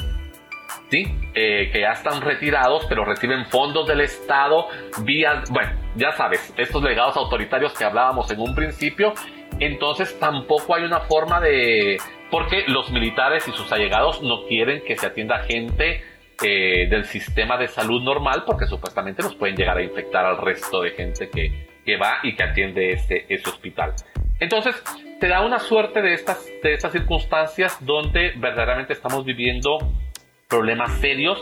¿sí? Eh, que ya están retirados, pero reciben fondos del Estado, vía, bueno, ya sabes, estos legados autoritarios que hablábamos en un principio, entonces tampoco hay una forma de... porque los militares y sus allegados no quieren que se atienda gente eh, del sistema de salud normal, porque supuestamente nos pueden llegar a infectar al resto de gente que, que va y que atiende ese, ese hospital. Entonces, te da una suerte de estas, de estas circunstancias donde verdaderamente estamos viviendo problemas serios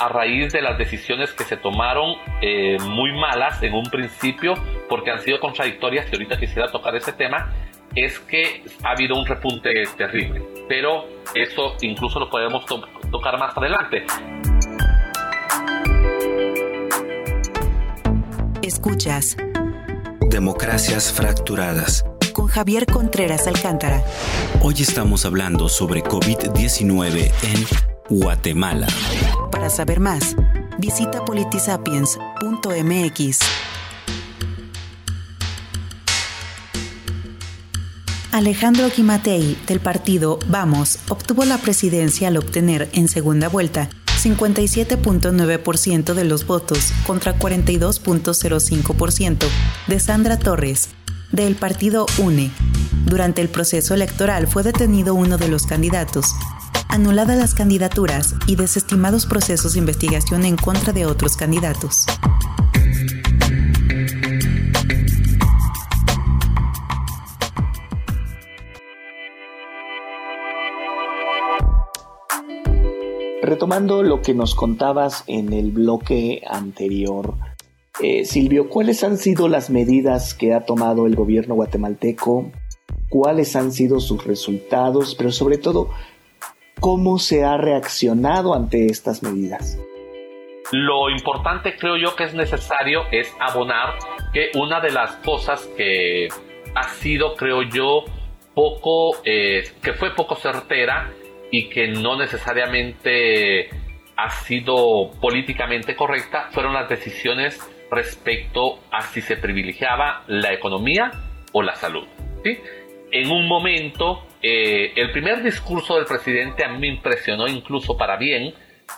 a raíz de las decisiones que se tomaron eh, muy malas en un principio porque han sido contradictorias y ahorita quisiera tocar ese tema es que ha habido un repunte terrible pero eso incluso lo podemos tocar más adelante escuchas democracias fracturadas con Javier Contreras Alcántara hoy estamos hablando sobre COVID-19 en Guatemala. Para saber más, visita politisapiens.mx. Alejandro Quimatei, del partido Vamos, obtuvo la presidencia al obtener en segunda vuelta 57.9% de los votos contra 42.05% de Sandra Torres, del partido UNE. Durante el proceso electoral fue detenido uno de los candidatos, anuladas las candidaturas y desestimados procesos de investigación en contra de otros candidatos. Retomando lo que nos contabas en el bloque anterior, eh, Silvio, ¿cuáles han sido las medidas que ha tomado el gobierno guatemalteco? ¿Cuáles han sido sus resultados? Pero sobre todo, ¿Cómo se ha reaccionado ante estas medidas? Lo importante creo yo que es necesario es abonar que una de las cosas que ha sido creo yo poco, eh, que fue poco certera y que no necesariamente ha sido políticamente correcta fueron las decisiones respecto a si se privilegiaba la economía o la salud. ¿sí? En un momento, eh, el primer discurso del presidente a mí me impresionó incluso para bien,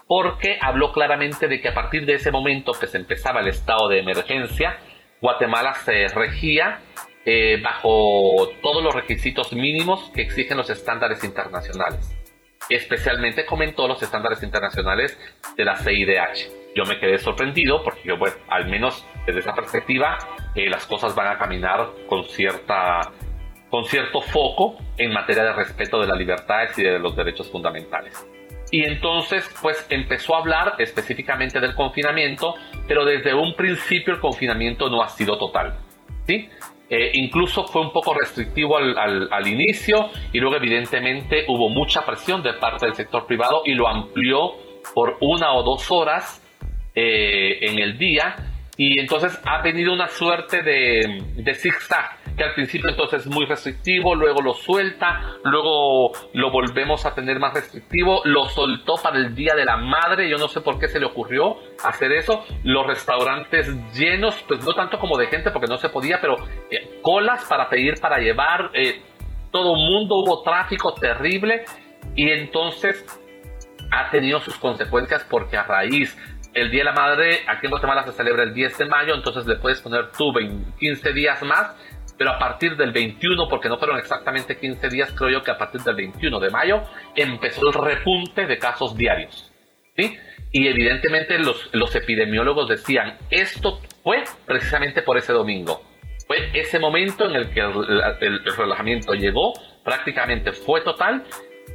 porque habló claramente de que a partir de ese momento que se empezaba el estado de emergencia, Guatemala se regía eh, bajo todos los requisitos mínimos que exigen los estándares internacionales. Especialmente comentó los estándares internacionales de la CIDH. Yo me quedé sorprendido porque, bueno, al menos desde esa perspectiva, eh, las cosas van a caminar con cierta con cierto foco en materia de respeto de las libertades y de los derechos fundamentales. Y entonces, pues empezó a hablar específicamente del confinamiento, pero desde un principio el confinamiento no ha sido total. ¿sí? Eh, incluso fue un poco restrictivo al, inicio y luego evidentemente hubo mucha presión de parte del sector privado y lo amplió por una o dos horas eh, en el día. Y entonces ha venido una suerte de, de zigzag que al principio entonces es muy restrictivo, luego lo suelta, luego lo volvemos a tener más restrictivo, lo soltó para el Día de la Madre, yo no sé por qué se le ocurrió hacer eso, los restaurantes llenos, pues no tanto como de gente porque no se podía, pero eh, colas para pedir, para llevar, eh, todo mundo, hubo tráfico terrible y entonces ha tenido sus consecuencias porque a raíz el Día de la Madre aquí en Guatemala se celebra el 10 de mayo, entonces le puedes poner tú 15 días más pero a partir del 21, porque no fueron exactamente 15 días, creo yo que a partir del 21 de mayo empezó el repunte de casos diarios. ¿sí? Y evidentemente los, epidemiólogos decían, esto fue precisamente por ese domingo. Fue ese momento en el que el, relajamiento llegó, prácticamente fue total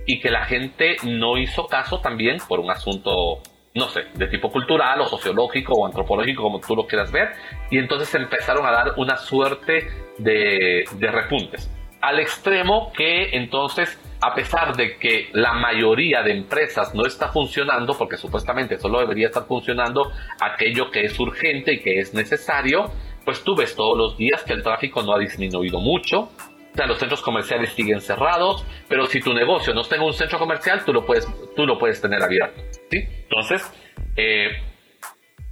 y que la gente no hizo caso también por un asunto no sé, de tipo cultural o sociológico o antropológico, como tú lo quieras ver, y entonces empezaron a dar una suerte de, repuntes. Al extremo que entonces, a pesar de que la mayoría de empresas no está funcionando, porque supuestamente solo debería estar funcionando aquello que es urgente y que es necesario, pues tú ves todos los días que el tráfico no ha disminuido mucho, sea, los centros comerciales siguen cerrados, pero si tu negocio no está en un centro comercial, tú lo puedes, tú lo puedes tener abierto. ¿sí? Entonces, eh,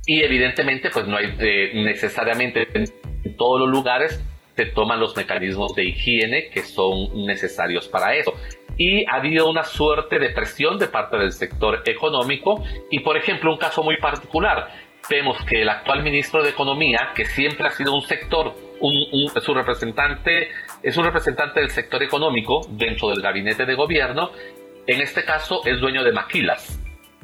y evidentemente, pues no hay eh, necesariamente en todos los lugares se toman los mecanismos de higiene que son necesarios para eso. Y ha habido una suerte de presión de parte del sector económico y, por ejemplo, un caso muy particular, vemos que el actual ministro de Economía, que siempre ha sido un sector, un, su representante es un representante del sector económico dentro del gabinete de gobierno, en este caso es dueño de maquilas.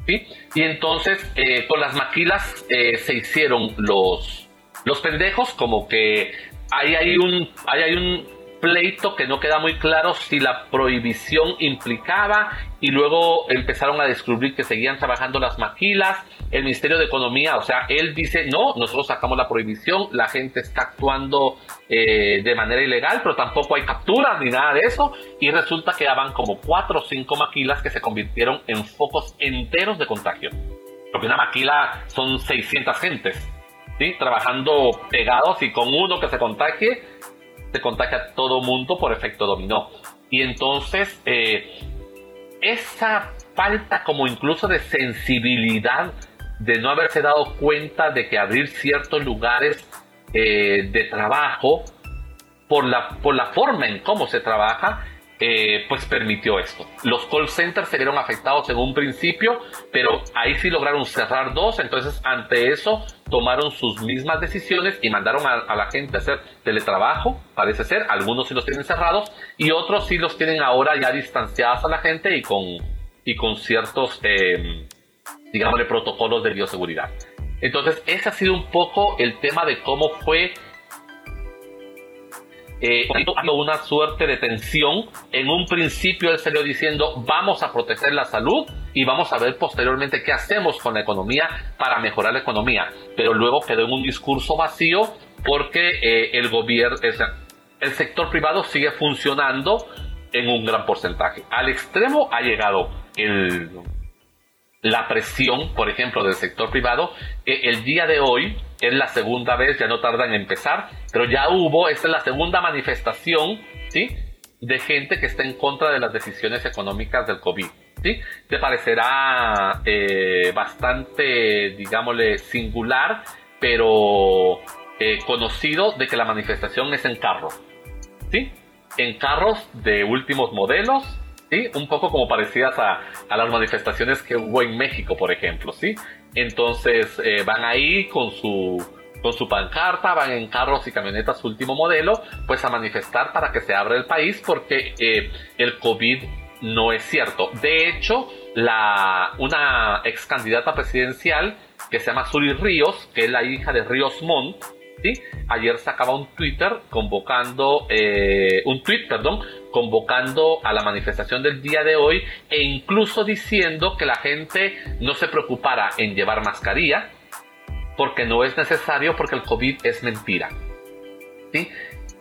Y entonces eh, con las maquilas eh, se hicieron los, los pendejos, como que ahí hay un, ahí hay un pleito que no queda muy claro si la prohibición implicaba y luego empezaron a descubrir que seguían trabajando las maquilas. El Ministerio de Economía, o sea, él dice, no, nosotros sacamos la prohibición, la gente está actuando eh, de manera ilegal, pero tampoco hay capturas ni nada de eso. Y resulta que daban como cuatro o cinco maquilas que se convirtieron en focos enteros de contagio. Porque una maquila son 600 gentes. ¿Sí? trabajando pegados y con uno que se contagie, se contagia todo mundo por efecto dominó. Y entonces, eh, esa falta como incluso de sensibilidad de no haberse dado cuenta de que abrir ciertos lugares eh, de trabajo por la, por la forma en cómo se trabaja eh, pues permitió esto. Los call centers se vieron afectados en un principio, pero ahí sí lograron cerrar dos, entonces ante eso tomaron sus mismas decisiones y mandaron a, la gente a hacer teletrabajo, parece ser, algunos sí los tienen cerrados y otros sí los tienen ahora ya distanciados a la gente y con, y con ciertos, eh, digámosle, protocolos de bioseguridad. Entonces, ese ha sido un poco el tema de cómo fue eh, una suerte de tensión. En un principio él salió diciendo vamos a proteger la salud y vamos a ver posteriormente qué hacemos con la economía para mejorar la economía. Pero luego quedó en un discurso vacío porque eh, el gobierno, el sector privado sigue funcionando en un gran porcentaje. Al extremo ha llegado el, la presión, por ejemplo, del sector privado, que el día de hoy es la segunda vez, ya no tarda en empezar, pero ya hubo, esta es la segunda manifestación, ¿sí? De gente que está en contra de las decisiones económicas del COVID, ¿sí? Te parecerá eh, bastante, digámosle, singular, pero eh, conocido de que la manifestación es en carro, ¿sí? en carros de últimos modelos, ¿sí? Un poco como parecidas a, a las manifestaciones que hubo en México, por ejemplo, ¿sí? Entonces eh, van ahí con su, con su pancarta, van en carros y camionetas último modelo, pues a manifestar para que se abra el país porque eh, el COVID no es cierto. De hecho, la, una ex candidata presidencial que se llama Suri Ríos, que es la hija de Ríos Montt, ¿sí? ayer sacaba un Twitter convocando, eh, un tweet, perdón, convocando a la manifestación del día de hoy e incluso diciendo que la gente no se preocupara en llevar mascarilla porque no es necesario porque el COVID es mentira. ¿sí?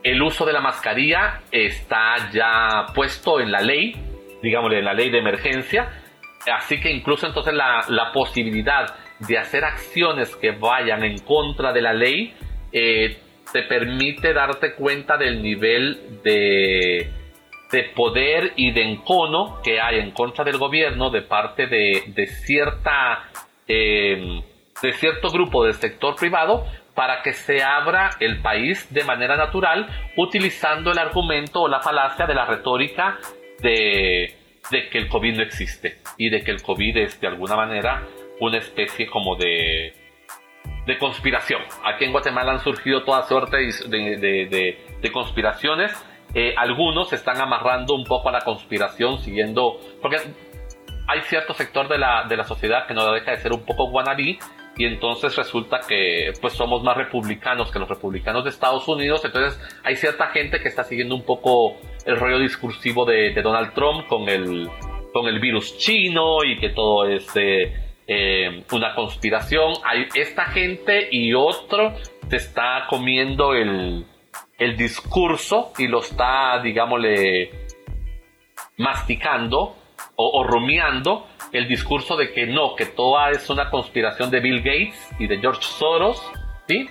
El uso de la mascarilla está ya puesto en la ley, digámosle, en la ley de emergencia, así que incluso entonces la, la posibilidad de hacer acciones que vayan en contra de la ley eh, te permite darte cuenta del nivel de, de poder y de encono que hay en contra del gobierno de parte de, de cierta eh, de cierto grupo del sector privado para que se abra el país de manera natural utilizando el argumento o la falacia de la retórica de, de que el COVID no existe y de que el COVID es de alguna manera una especie como de, de conspiración. Aquí en Guatemala han surgido toda suerte de, conspiraciones. Eh, algunos están amarrando un poco a la conspiración, siguiendo. Porque hay cierto sector de la, de la sociedad que no deja de ser un poco guanabí. Y entonces resulta que pues somos más republicanos que los republicanos de Estados Unidos. Entonces hay cierta gente que está siguiendo un poco el rollo discursivo de, Donald Trump con el, con el virus chino y que todo es eh, una conspiración. Hay esta gente y otro se está comiendo el, el discurso y lo está, digámosle, masticando o, rumiando el discurso de que no, que toda es una conspiración de Bill Gates y de George Soros, ¿sí?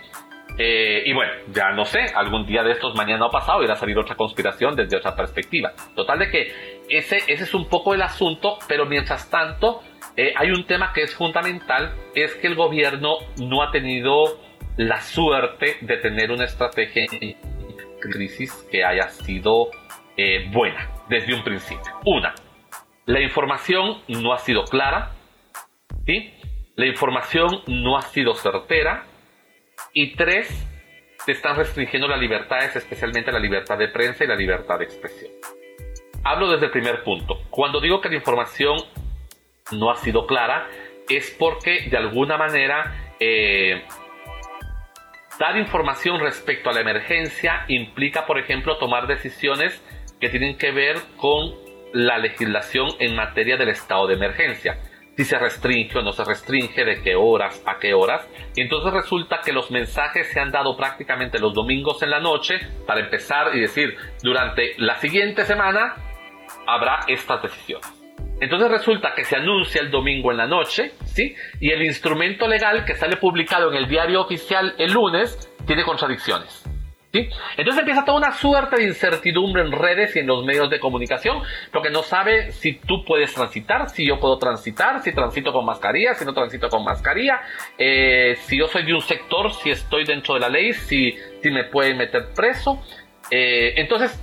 Eh, y bueno, ya no sé, algún día de estos, mañana o pasado, irá a salir otra conspiración desde otra perspectiva. Total de que ese, ese es un poco el asunto, pero mientras tanto, eh, hay un tema que es fundamental, es que el gobierno no ha tenido la suerte de tener una estrategia crisis que haya sido eh, buena desde un principio. Una, la información no ha sido clara, ¿sí? la información no ha sido certera y tres, se están restringiendo las libertades, especialmente la libertad de prensa y la libertad de expresión. Hablo desde el primer punto. Cuando digo que la información no ha sido clara, es porque de alguna manera eh, dar información respecto a la emergencia implica, por ejemplo, tomar decisiones que tienen que ver con la legislación en materia del estado de emergencia. Si se restringe o no se restringe, de qué horas a qué horas. Y entonces resulta que los mensajes se han dado prácticamente los domingos en la noche para empezar y decir, durante la siguiente semana habrá estas decisiones. Entonces resulta que se anuncia el domingo en la noche, ¿sí? Y el instrumento legal que sale publicado en el diario oficial el lunes tiene contradicciones. ¿Sí? Entonces empieza toda una suerte de incertidumbre en redes y en los medios de comunicación, porque no sabe si tú puedes transitar, si yo puedo transitar, si transito con mascarilla, si no transito con mascarilla, eh, si yo soy de un sector, si estoy dentro de la ley, si, si me pueden meter preso. Eh, entonces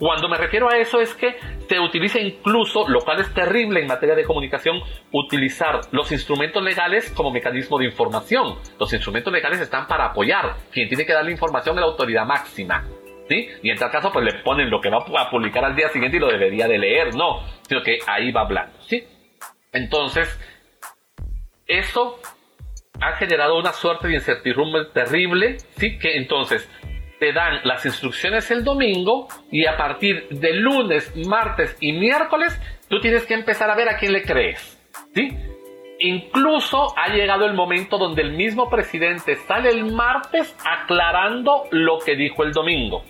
cuando me refiero a eso es que se utiliza incluso, lo cual es terrible en materia de comunicacación, utilizar los instrumentos legales como mecanismo de información. Los instrumentos legales están para apoyar. Quien tiene que dar la información es la autoridad máxima. ¿Sí? Y en tal caso, pues le ponen lo que va a publicar al día siguiente y lo debería de leer, no, sino que ahí va hablando, ¿sí? Entonces, eso ha generado una suerte de incertidumbre terrible, ¿sí? Que entonces te dan las instrucciones el domingo y a partir de lunes, martes y miércoles tú tienes que empezar a ver a quién le crees. ¿Sí? Incluso ha llegado el momento donde el mismo presidente sale el martes aclarando lo que dijo el domingo.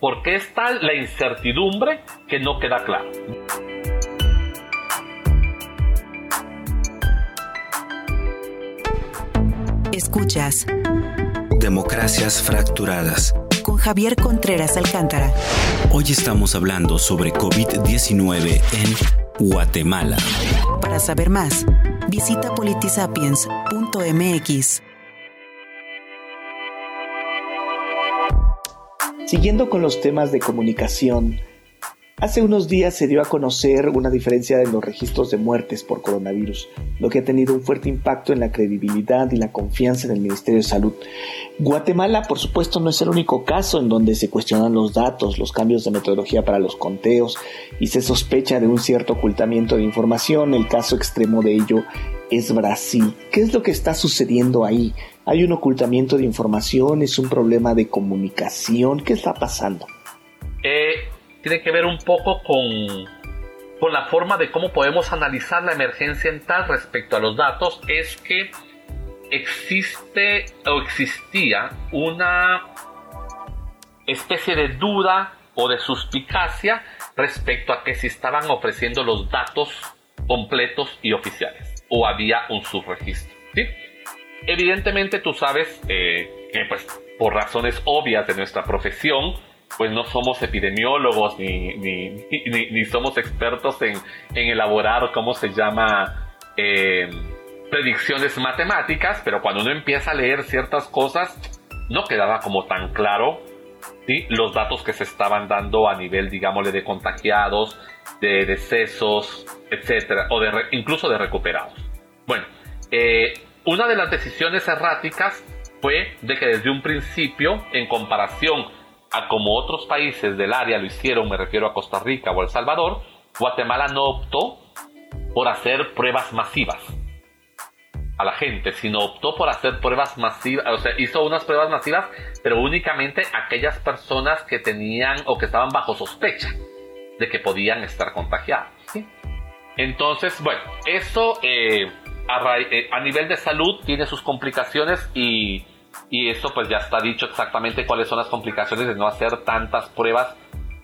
Porque está la incertidumbre que no queda claro. Escuchas Democracias fracturadas. Con Javier Contreras Alcántara. Hoy estamos hablando sobre COVID-19 en Guatemala. Para saber más, visita politisapiens.mx. Siguiendo con los temas de comunicación, Hace unos días se dio a conocer una diferencia en los registros de muertes por coronavirus, lo que ha tenido un fuerte impacto en la credibilidad y la confianza en el Ministerio de Salud. Guatemala, por supuesto, no es el único caso en donde se cuestionan los datos, los cambios de metodología para los conteos y se sospecha de un cierto ocultamiento de información. El caso extremo de ello es Brasil. ¿Qué es lo que está sucediendo ahí? ¿Hay un ocultamiento de información? ¿Es un problema de comunicación? ¿Qué está pasando? Eh, tiene que ver un poco con, con la forma de cómo podemos analizar la emergencia en tal respecto a los datos, es que existe o existía una especie de duda o de suspicacia respecto a que si estaban ofreciendo los datos completos y oficiales o había un subregistro. Evidentemente tú sabes eh, que pues, por razones obvias de nuestra profesión, pues no somos epidemiólogos ni, ni, <laughs> somos expertos en, elaborar, ¿cómo se llama? Eh, predicciones matemáticas, pero cuando uno empieza a leer ciertas cosas, no quedaba como tan claro ¿sí? los datos que se estaban dando a nivel, digámosle, de contagiados, de decesos, etcétera, o de incluso de recuperados. Bueno, eh, una de las decisiones erráticas fue de que desde un principio, en comparación como otros países del área lo hicieron, me refiero a Costa Rica o El Salvador, Guatemala no optó por hacer pruebas masivas a la gente, sino optó por hacer pruebas masivas, o sea, hizo unas pruebas masivas, pero únicamente aquellas personas que tenían o que estaban bajo sospecha de que podían estar contagiados. Entonces, bueno, eso eh, eh, a nivel de salud tiene sus complicaciones y y eso pues ya está dicho exactamente cuáles son las complicaciones de no hacer tantas pruebas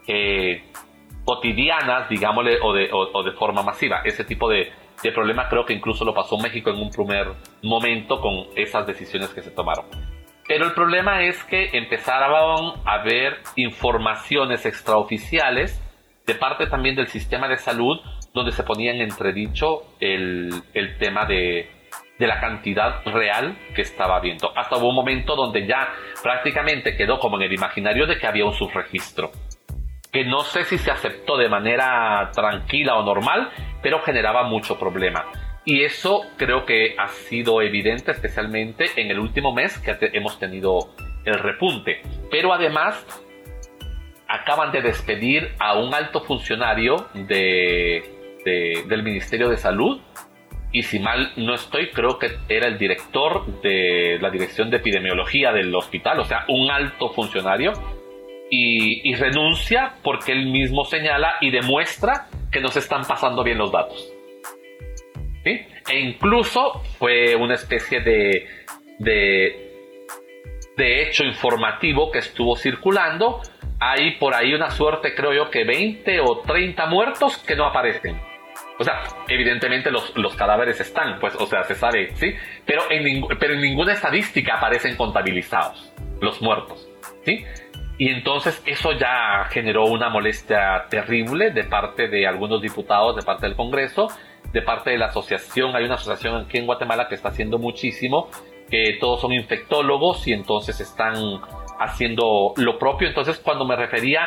eh, cotidianas, digámosle, o de, forma masiva. Ese tipo de, de, problema creo que incluso lo pasó México en un primer momento con esas decisiones que se tomaron. Pero el problema es que empezaron a haber informaciones extraoficiales de parte también del sistema de salud donde se ponía en entredicho el, el tema de, de la cantidad real que estaba viendo. Hasta hubo un momento donde ya prácticamente quedó como en el imaginario de que había un subregistro. Que no sé si se aceptó de manera tranquila o normal, pero generaba mucho problema. Y eso creo que ha sido evidente especialmente en el último mes que hemos tenido el repunte. Pero además acaban de despedir a un alto funcionario del Ministerio de Salud y si mal no estoy, creo que era el director de la dirección de epidemiología del hospital, o sea, un alto funcionario, y, renuncia porque él mismo señala y demuestra que no se están pasando bien los datos. ¿Sí? E incluso fue una especie de, de, de hecho informativo que estuvo circulando. Hay por ahí una suerte, creo yo, que 20 o 30 muertos que no aparecen. O sea, evidentemente los, los, cadáveres están, pues, o sea, se sabe, ¿sí? Pero en, pero en ninguna estadística aparecen contabilizados los muertos, ¿sí? Y entonces eso ya generó una molestia terrible de parte de algunos diputados, de parte del Congreso, de parte de la asociación. Hay una asociación aquí en Guatemala que está haciendo muchísimo, que todos son infectólogos y entonces están haciendo lo propio. Entonces cuando me refería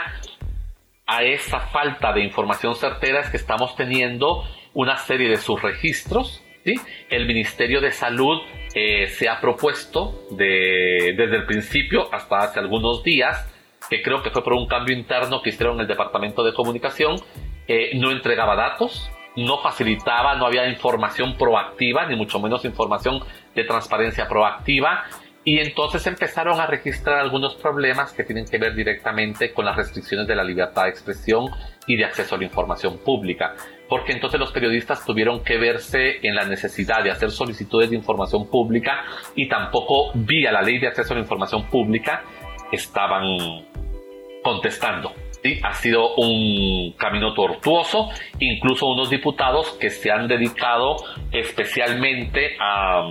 a esa falta de información certera es que estamos teniendo una serie de subregistros. ¿sí? El Ministerio de Salud eh, se ha propuesto desde el principio hasta hace algunos días, que creo que fue por un cambio interno que hicieron en el Departamento de Comunicación, eh, no entregaba datos, no facilitaba, no había información proactiva, ni mucho menos información de transparencia proactiva, y entonces empezaron a registrar algunos problemas que tienen que ver directamente con las restricciones de la libertad de expresión y de acceso a la información pública. Porque entonces los periodistas tuvieron que verse en la necesidad de hacer solicitudes de información pública y tampoco vía la ley de acceso a la información pública estaban contestando. Ha sido un camino tortuoso, incluso unos diputados que se han dedicado especialmente a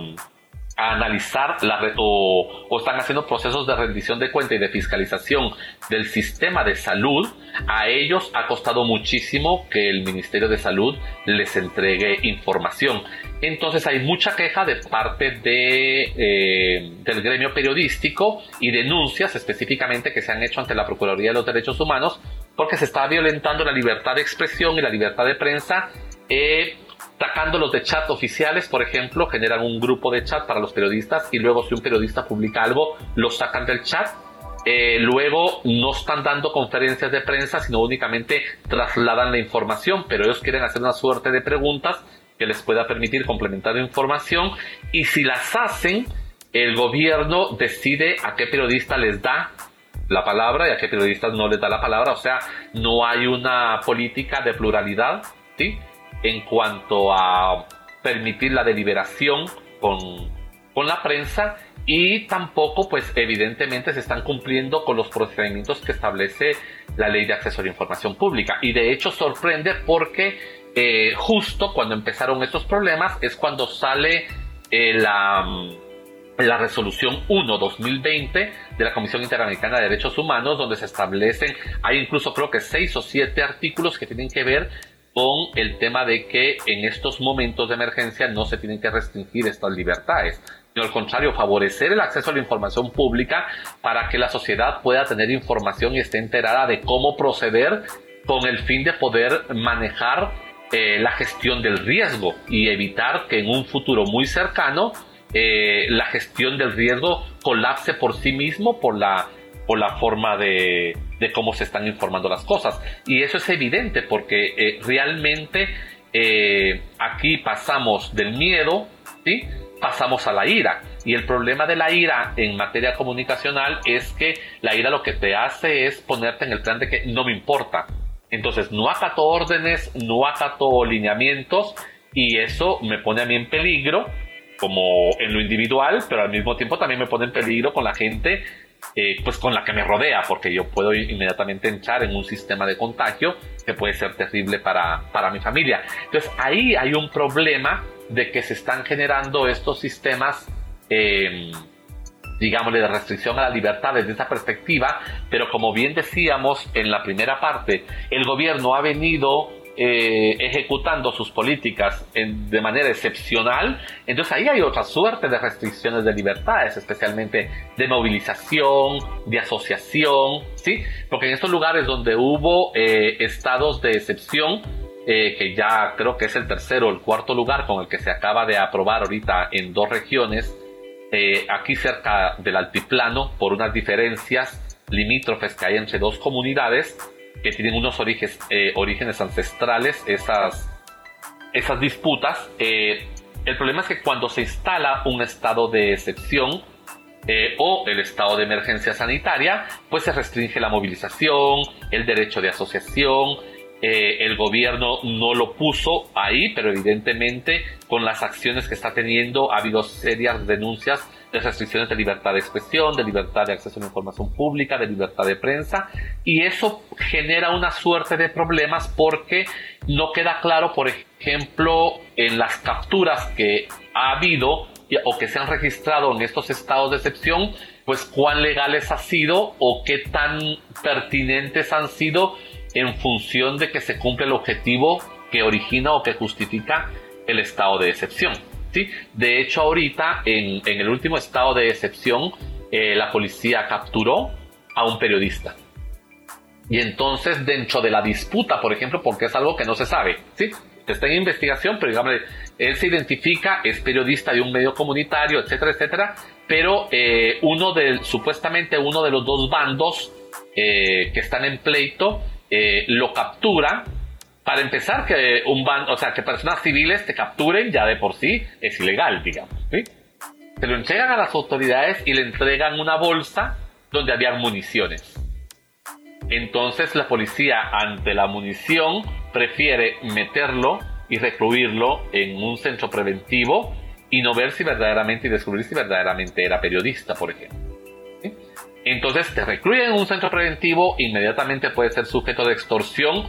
analizar la o, o, están haciendo procesos de rendición de cuenta y de fiscalización del sistema de salud, a ellos ha costado muchísimo que el Ministerio de Salud les entregue información. Entonces hay mucha queja de parte de, eh, del gremio periodístico y denuncias específicamente que se han hecho ante la Procuraduría de los Derechos Humanos porque se está violentando la libertad de expresión y la libertad de prensa. Eh, sacando los de chat oficiales, por ejemplo, generan un grupo de chat para los periodistas y luego si un periodista publica algo, lo sacan del chat. Eh, luego no están dando conferencias de prensa, sino únicamente trasladan la información, pero ellos quieren hacer una suerte de preguntas que les pueda permitir complementar información y si las hacen, el gobierno decide a qué periodista les da la palabra y a qué periodistas no les da la palabra, o sea, no hay una política de pluralidad, ¿sí? En cuanto a permitir la deliberación con, con la prensa y tampoco pues evidentemente se están cumpliendo con los procedimientos que establece la ley de acceso a la información pública. Y de hecho sorprende porque eh, justo cuando empezaron estos problemas es cuando sale eh, la, la resolución 1-2020 de la Comisión Interamericana de Derechos Humanos donde se establecen, hay incluso creo que seis o siete artículos que tienen que ver con el tema de que en estos momentos de emergencia no se tienen que restringir estas libertades, sino al contrario, favorecer el acceso a la información pública para que la sociedad pueda tener información y esté enterada de cómo proceder con el fin de poder manejar eh, la gestión del riesgo y evitar que en un futuro muy cercano eh, la gestión del riesgo colapse por sí mismo por la o la forma de, cómo se están informando las cosas. Y eso es evidente porque eh, realmente eh, aquí pasamos del miedo, ¿sí? pasamos a la ira. Y el problema de la ira en materia comunicacional es que la ira lo que te hace es ponerte en el plan de que no me importa. Entonces no acato órdenes, no acato lineamientos y eso me pone a mí en peligro como en lo individual, pero al mismo tiempo también me pone en peligro con la gente eh, pues con la que me rodea, porque yo puedo inmediatamente entrar en un sistema de contagio que puede ser terrible para, para mi familia. Entonces ahí hay un problema de que se están generando estos sistemas, eh, digámosle, de restricción a la libertad desde esa perspectiva, pero como bien decíamos en la primera parte, el gobierno ha venido eh, ejecutando sus políticas de manera excepcional, entonces ahí hay otra suerte de restricciones de libertades, especialmente de movilización, de asociación, ¿sí? Porque en estos lugares donde hubo eh, estados de excepción, eh, que ya creo que es el tercero o el cuarto lugar con el que se acaba de aprobar ahorita en dos regiones, aquí cerca del altiplano, por unas diferencias limítrofes que hay entre dos comunidades, que tienen unos orígenes, eh, orígenes ancestrales, esas, esas disputas. Eh, el problema es que cuando se instala un estado de excepción eh, o el estado de emergencia sanitaria, pues se restringe la movilización, el derecho de asociación, el gobierno no lo puso ahí, pero evidentemente con las acciones que está teniendo ha habido serias denuncias de restricciones de libertad de expresión, de libertad de acceso a la información pública, de libertad de prensa, y eso genera una suerte de problemas porque no queda claro, por ejemplo, en las capturas que ha habido o que se han registrado en estos estados de excepción, pues cuán legales ha sido o qué tan pertinentes han sido en función de que se cumple el objetivo que origina o que justifica el estado de excepción. De hecho, ahorita, en, el último estado de excepción, eh, la policía capturó a un periodista. Y entonces, dentro de la disputa, por ejemplo, porque es algo que no se sabe, ¿sí? Está en investigación, pero digamos, él se identifica, es periodista de un medio comunitario, etcétera, etcétera, pero eh, uno de, supuestamente uno de los dos bandos eh, que están en pleito lo captura para empezar, que un bando, o sea, que personas civiles te capturen ya de por sí es ilegal, digamos. ¿sí? Se lo entregan a las autoridades y le entregan una bolsa donde había municiones. Entonces la policía ante la munición prefiere meterlo y recluirlo en un centro preventivo y no ver si verdaderamente y descubrir si verdaderamente era periodista, por ejemplo. Entonces te recluyen en un centro preventivo, inmediatamente puede ser sujeto de extorsión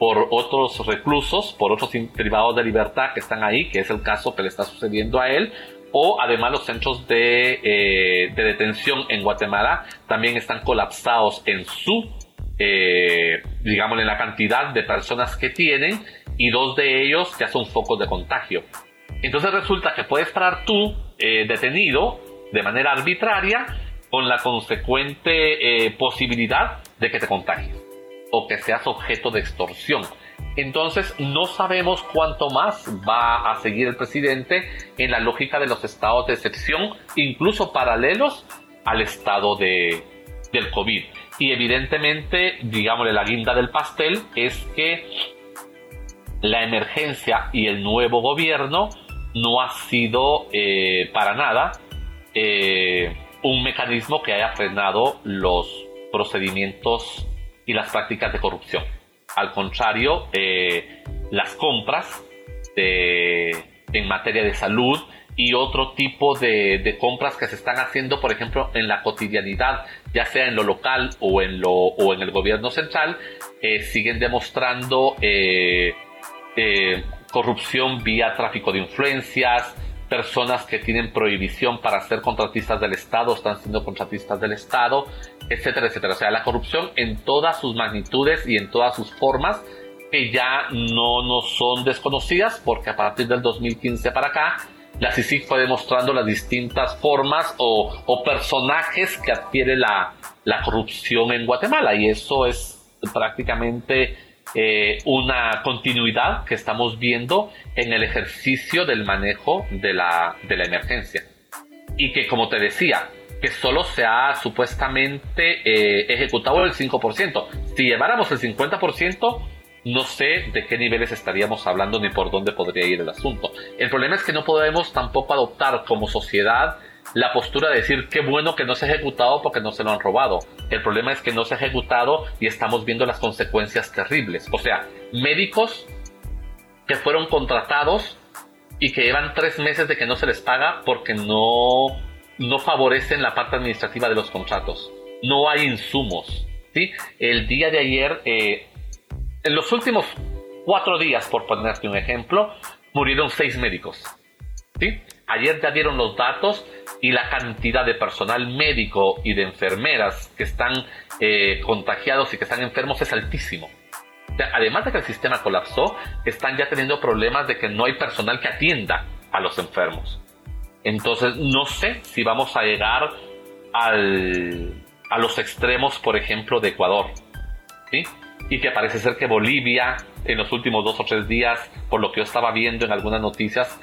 por otros reclusos, por otros privados de libertad que están ahí, que es el caso que le está sucediendo a él, o además los centros de, eh, de detención en Guatemala también están colapsados en su, eh, digamos, en la cantidad de personas que tienen y dos de ellos ya son focos de contagio. Entonces resulta que puedes estar tú eh, detenido de manera arbitraria con la consecuente eh, posibilidad de que te contagies o que seas objeto de extorsión. Entonces no sabemos cuánto más va a seguir el presidente en la lógica de los estados de excepción, incluso paralelos al estado de, del COVID. Y evidentemente, digámosle, la guinda del pastel es que la emergencia y el nuevo gobierno no ha sido eh, para nada eh, un mecanismo que haya frenado los procedimientos y las prácticas de corrupción. Al contrario, eh, las compras en materia de salud y otro tipo de, compras que se están haciendo, por ejemplo, en la cotidianidad, ya sea en lo local o en, lo, o en el gobierno central, eh, siguen demostrando eh, corrupción vía tráfico de influencias, personas que tienen prohibición para ser contratistas del Estado están siendo contratistas del Estado, etcétera, etcétera. O sea, la corrupción en todas sus magnitudes y en todas sus formas que ya no nos son desconocidas porque a partir del 2015 para acá la CICIG fue demostrando las distintas formas o, personajes que adquiere la, la corrupción en Guatemala y eso es prácticamente eh, una continuidad que estamos viendo en el ejercicio del manejo de la, de la emergencia. Y que, como te decía, que solo se ha supuestamente eh, ejecutado el 5%. Si lleváramos el 50%, no sé de qué niveles estaríamos hablando ni por dónde podría ir el asunto. El problema es que no podemos tampoco adoptar como sociedad la postura de decir qué bueno que no se ha ejecutado porque no se lo han robado. El problema es que no se ha ejecutado y estamos viendo las consecuencias terribles. O sea, médicos que fueron contratados y que llevan tres meses de que no se les paga porque no, no favorecen la parte administrativa de los contratos. No hay insumos. ¿sí? El día de ayer, eh, en los últimos cuatro días, por ponerte un ejemplo, murieron seis médicos. ¿sí? Ayer ya dieron los datos y la cantidad de personal médico y de enfermeras que están eh, contagiados y que están enfermos es altísimo. además de que el sistema colapsó, están ya teniendo problemas de que no hay personal que atienda a los enfermos. Entonces, no sé si vamos a llegar al, a los extremos, por ejemplo, de Ecuador. ¿sí? Y que parece ser que Bolivia, en los últimos dos o tres días, por lo que yo estaba viendo en algunas noticias,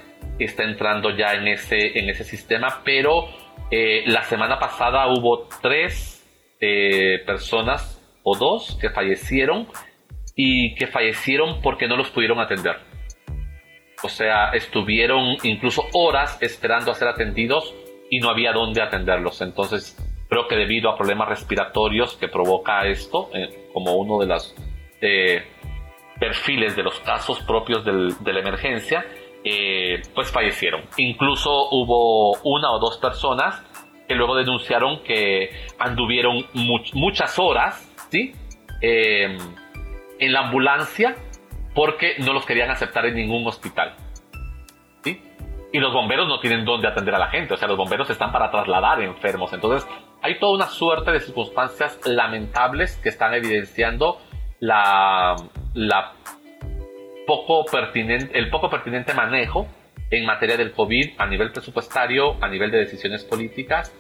está entrando ya en ese, en ese sistema, pero eh, la semana pasada hubo tres eh, personas o dos que fallecieron y que fallecieron porque no los pudieron atender. O sea, estuvieron incluso horas esperando a ser atendidos y no había dónde atenderlos. Entonces, creo que debido a problemas respiratorios que provoca esto, eh, como uno de los perfiles de los casos propios de la emergencia, eh, pues fallecieron. Incluso hubo una o dos personas que luego denunciaron que anduvieron muchas horas ¿sí? Em, en la ambulancia porque no los querían aceptar en ningún hospital. ¿sí? Y los bomberos no tienen dónde atender a la gente, o sea, los bomberos están para trasladar enfermos. Entonces, hay toda una suerte de circunstancias lamentables que están evidenciando la, la poco pertinente, el poco pertinente manejo en materia del COVID a nivel presupuestario, a nivel de decisiones políticas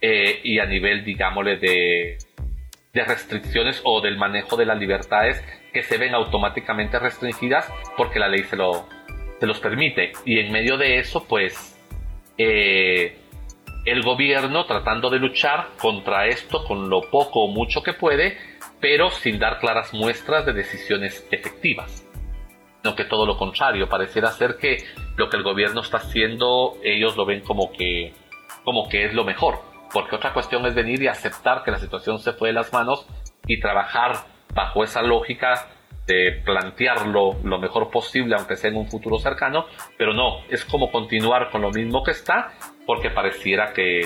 eh, y a nivel, digámosle, de, de restricciones o del manejo de las libertades que se ven automáticamente restringidas porque la ley se, lo, se los permite. Y en medio de eso, pues, eh, el gobierno tratando de luchar contra esto con lo poco o mucho que puede, pero sin dar claras muestras de decisiones efectivas sino que todo lo contrario, pareciera ser que lo que el gobierno está haciendo ellos lo ven como que, como que es lo mejor, porque otra cuestión es venir y aceptar que la situación se fue de las manos y trabajar bajo esa lógica de plantearlo lo mejor posible, aunque sea en un futuro cercano, pero no, es como continuar con lo mismo que está, porque pareciera que,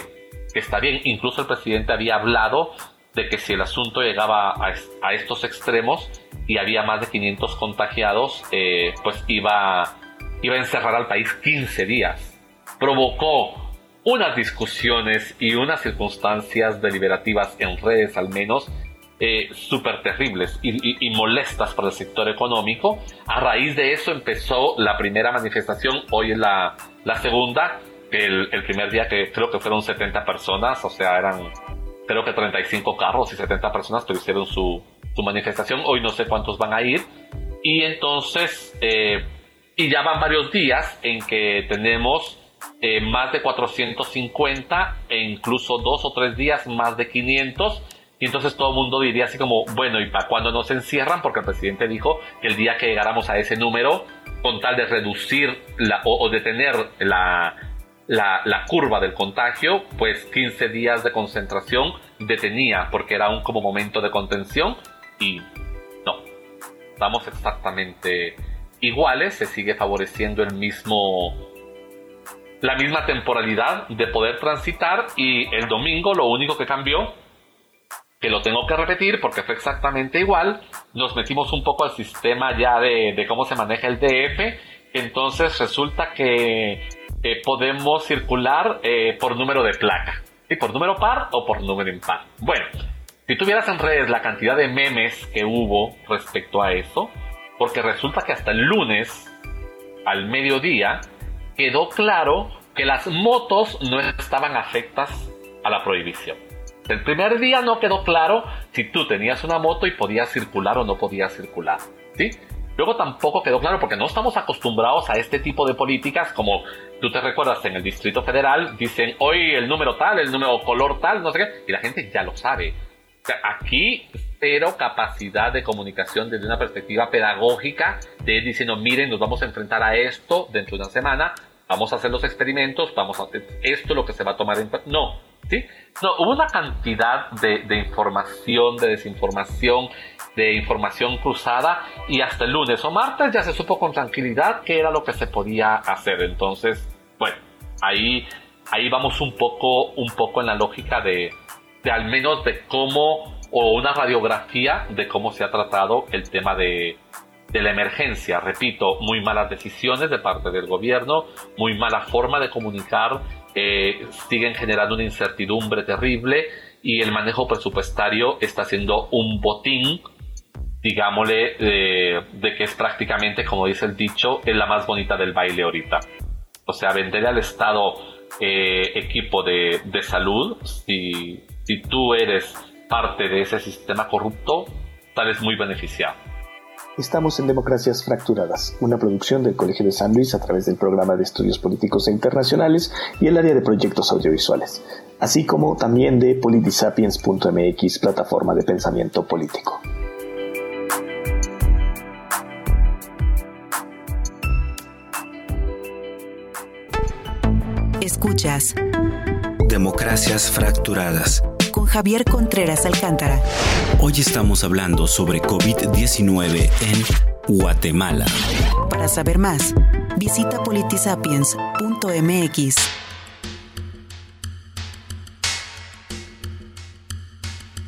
que está bien. Incluso el presidente había hablado de que si el asunto llegaba a, a estos extremos, y había más de 500 contagiados, eh, pues iba, iba a encerrar al país 15 días. provocó unas discusiones y unas circunstancias deliberativas en redes al menos eh, súper terribles y, molestas para el sector económico. A raíz de eso empezó la primera manifestación, hoy es la, la segunda, el, el, primer día que creo que fueron 70 personas, o sea, eran creo que 35 carros y 70 personas que hicieron su, su manifestación, hoy no sé cuántos van a ir. Y entonces, eh, y ya van varios días en que tenemos eh, más de 450 e incluso dos o tres días más de 500 y entonces todo el mundo diría así como, bueno, ¿y para cuándo nos encierran? Porque el presidente dijo que el día que llegáramos a ese número, con tal de reducir la, o, detener la, la, curva del contagio, pues 15 días de concentración detenía, porque era un como momento de contención y no, estamos exactamente iguales, se sigue favoreciendo el mismo la misma temporalidad de poder transitar y el domingo lo único que cambió que lo tengo que repetir porque fue exactamente igual. Nos metimos un poco al sistema ya de, cómo se maneja el DF. Entonces resulta que eh, podemos circular eh, por número de placa. ¿Y por número par o por número impar? Bueno, si tuvieras en redes la cantidad de memes que hubo respecto a eso, porque resulta que hasta el lunes, al mediodía, quedó claro que las motos no estaban afectas a la prohibición. El primer día no quedó claro si tú tenías una moto y podías circular o no podías circular. ¿sí? Luego tampoco quedó claro porque no estamos acostumbrados a este tipo de políticas como tú te recuerdas en el Distrito Federal, dicen hoy el número tal, el número color tal, no sé qué, y la gente ya lo sabe. O sea, aquí cero capacidad de comunicación desde una perspectiva pedagógica de diciendo, miren, nos vamos a enfrentar a esto dentro de una semana, vamos a hacer los experimentos, vamos a hacer esto lo que se va a tomar en... No, ¿sí? No, hubo una cantidad de, información, de desinformación, de información cruzada y hasta el lunes o martes ya se supo con tranquilidad qué era lo que se podía hacer. Entonces, bueno, ahí, ahí vamos un poco, un poco en la lógica de, de al menos de cómo o una radiografía de cómo se ha tratado el tema de, de la emergencia. Repito, muy malas decisiones de parte del gobierno, muy mala forma de comunicar eh, siguen generando una incertidumbre terrible y el manejo presupuestario está siendo un botín, digámosle, de que es prácticamente, como dice el dicho, es la más bonita del baile ahorita. O sea, venderle al Estado eh, equipo de, de salud, si, si tú eres parte de ese sistema corrupto, sales muy beneficiado. Estamos en Democracias Fracturadas, una producción del Colegio de San Luis a través del programa de estudios políticos e internacionales y el área de proyectos audiovisuales, así como también de politisapiens.mx, plataforma de pensamiento político. Escuchas Democracias Fracturadas con Javier Contreras Alcántara. Hoy estamos hablando sobre COVID-19 en Guatemala. Para saber más, visita politisapiens.mx.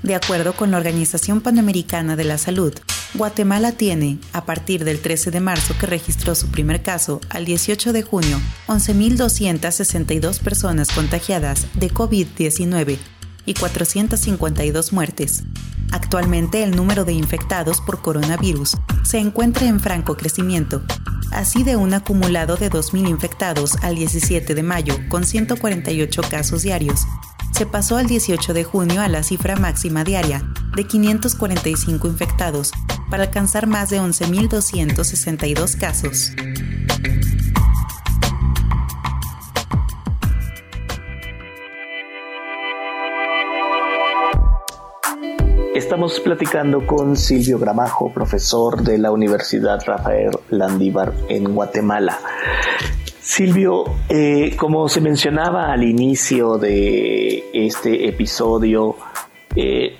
De acuerdo con la Organización Panamericana de la Salud, Guatemala tiene, a partir del 13 de marzo que registró su primer caso, al 18 de junio, 11.262 personas contagiadas de COVID-19 y 452 muertes. Actualmente el número de infectados por coronavirus se encuentra en franco crecimiento, así de un acumulado de 2.000 infectados al 17 de mayo con 148 casos diarios. Se pasó al 18 de junio a la cifra máxima diaria de 545 infectados para alcanzar más de 11.262 casos. Estamos platicando con Silvio Gramajo, profesor de la Universidad Rafael Landívar en Guatemala. Silvio, eh, como se mencionaba al inicio de este episodio, eh,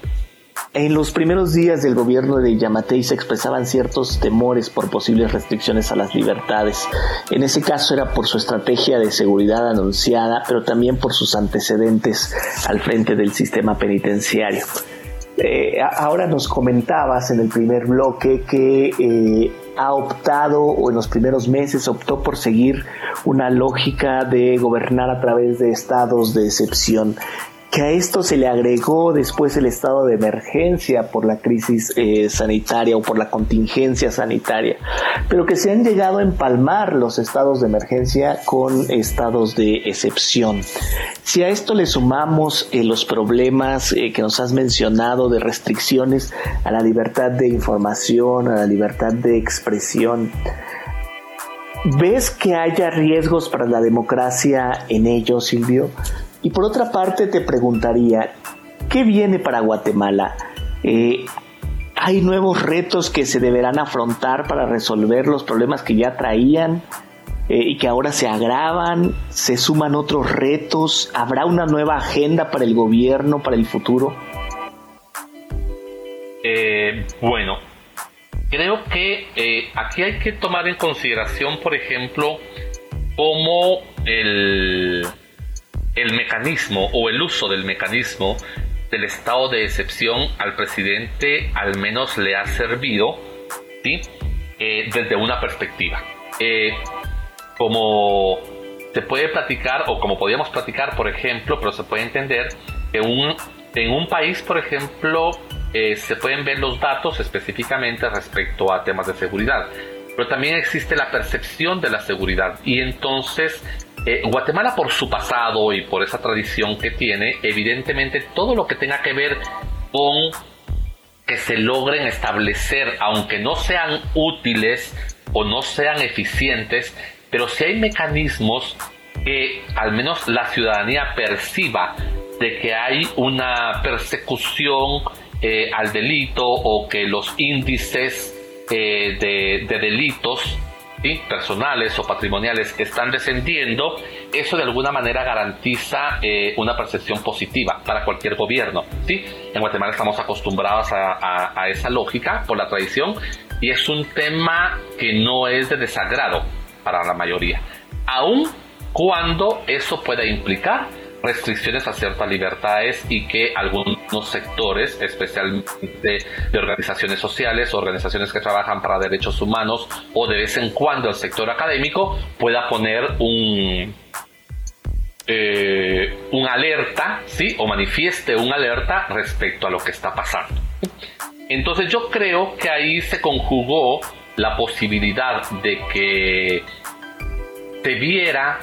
en los primeros días del gobierno de Yamatei se expresaban ciertos temores por posibles restricciones a las libertades. En ese caso era por su estrategia de seguridad anunciada, pero también por sus antecedentes al frente del sistema penitenciario. Eh, ahora nos comentabas en el primer bloque que ha optado, o en los primeros meses optó por seguir una lógica de gobernar a través de estados de excepción que a esto se le agregó después el estado de emergencia por la crisis eh, sanitaria o por la contingencia sanitaria, pero que se han llegado a empalmar los estados de emergencia con estados de excepción. Si a esto le sumamos eh, los problemas eh, que nos has mencionado de restricciones a la libertad de información, a la libertad de expresión, ¿Ves que haya riesgos para la democracia en ello, Silvio? Y por otra parte te preguntaría, ¿qué viene para Guatemala? Eh, ¿Hay nuevos retos que se deberán afrontar para resolver los problemas que ya traían eh, y que ahora se agravan? ¿Se suman otros retos? ¿Habrá una nueva agenda para el gobierno, para el futuro? Eh, bueno, creo que aquí hay que tomar en consideración, por ejemplo, cómo el el mecanismo o el uso del mecanismo del estado de excepción al presidente al menos le ha servido ¿sí? Eh, desde una perspectiva. Eh, como se puede platicar o como podíamos platicar, por ejemplo, pero se puede entender que un, en un país, por ejemplo, eh, se pueden ver los datos específicamente respecto a temas de seguridad, pero también existe la percepción de la seguridad y entonces eh, Guatemala por su pasado y por esa tradición que tiene, evidentemente todo lo que tenga que ver con que se logren establecer, aunque no sean útiles o no sean eficientes, pero si hay mecanismos que al menos la ciudadanía perciba de que hay una persecución eh, al delito o que los índices eh, de delitos personales o patrimoniales están descendiendo, eso de alguna manera garantiza eh, una percepción positiva para cualquier gobierno. ¿sí? En Guatemala estamos acostumbrados a, esa lógica por la tradición y es un tema que no es de desagrado para la mayoría, aun cuando eso pueda implicar restricciones a ciertas libertades y que algunos sectores, especialmente de organizaciones sociales, organizaciones que trabajan para derechos humanos o de vez en cuando el sector académico pueda poner un, eh, un alerta, ¿sí? O manifieste un alerta respecto a lo que está pasando. Entonces yo creo que ahí se conjugó la posibilidad de que se viera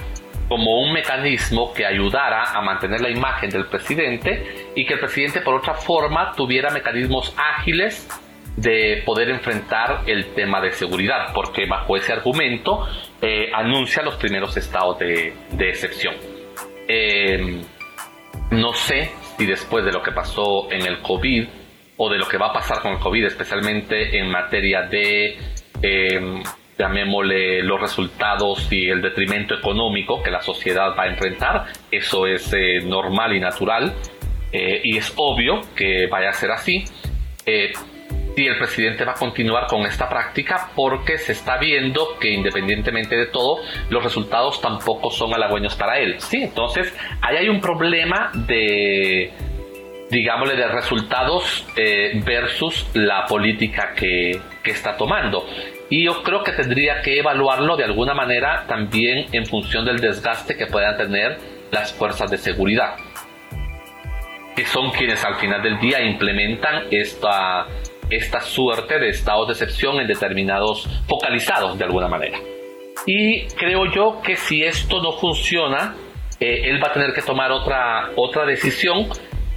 como un mecanismo que ayudara a mantener la imagen del presidente y que el presidente por otra forma tuviera mecanismos ágiles de poder enfrentar el tema de seguridad, porque bajo ese argumento eh, anuncia los primeros estados de, excepción. Em, no sé si después de lo que pasó en el COVID o de lo que va a pasar con el COVID, especialmente en materia de em, llamémosle los resultados y el detrimento económico que la sociedad va a enfrentar. Eso es eh, normal y natural eh, y es obvio que vaya a ser así. Eh, si el presidente va a continuar con esta práctica porque se está viendo que independientemente de todo los resultados tampoco son halagüeños para él. Sí, entonces ahí hay un problema de digámosle de resultados versus la política que, que está tomando. Y yo creo que tendría que evaluarlo de alguna manera también en función del desgaste que puedan tener las fuerzas de seguridad, que son quienes al final del día implementan esta, esta suerte de estados de excepción en determinados focalizados de alguna manera. Y creo yo que si esto no funciona, eh, él va a tener que tomar otra, otra decisión,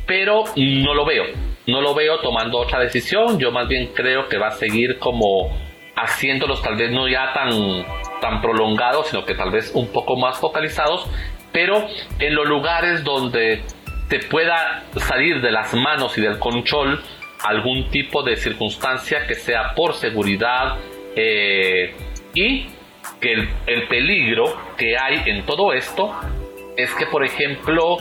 pero no lo veo. No lo veo tomando otra decisión. Yo más bien creo que va a seguir como haciéndolos tal vez no ya tan, tan prolongados, sino que tal vez un poco más focalizados, pero en los lugares donde te pueda salir de las manos y del control algún tipo de circunstancia que sea por seguridad eh, y que el, el, peligro que hay en todo esto es que por ejemplo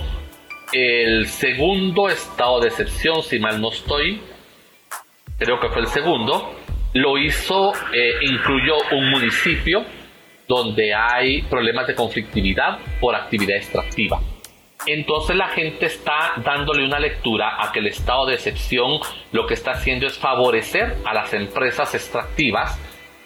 el segundo estado de excepción si mal no estoy creo que fue el segundo lo hizo, eh, incluyó un municipio donde hay problemas de conflictividad por actividad extractiva. Entonces la gente está dándole una lectura a que el estado de excepción lo que está haciendo es favorecer a las empresas extractivas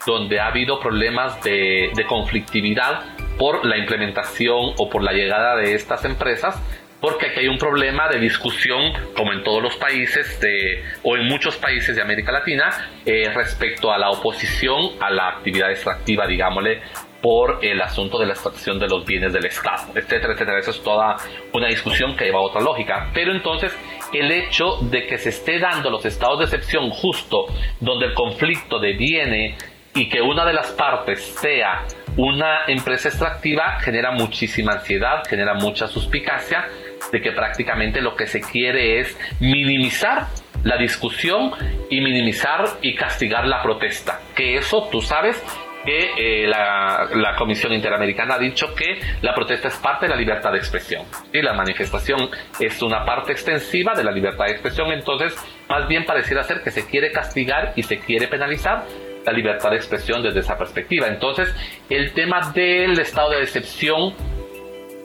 donde ha habido problemas de, de conflictividad por la implementación o por la llegada de estas empresas porque aquí hay un problema de discusión, como en todos los países de, o en muchos países de América Latina, eh, respecto a la oposición a la actividad extractiva, digámosle, por el asunto de la extracción de los bienes del Estado, etcétera, etcétera. Eso es toda una discusión que lleva a otra lógica. Pero entonces, el hecho de que se esté dando los estados de excepción justo donde el conflicto deviene y que una de las partes sea una empresa extractiva genera muchísima ansiedad, genera mucha suspicacia de que prácticamente lo que se quiere es minimizar la discusión y minimizar y castigar la protesta. Que eso, tú sabes, que eh, la, la, Comisión Interamericana ha dicho que la protesta es parte de la libertad de expresión. Y la manifestación es una parte extensiva de la libertad de expresión, entonces más bien pareciera ser que se quiere castigar y se quiere penalizar la libertad de expresión desde esa perspectiva. Entonces, el tema del estado de excepción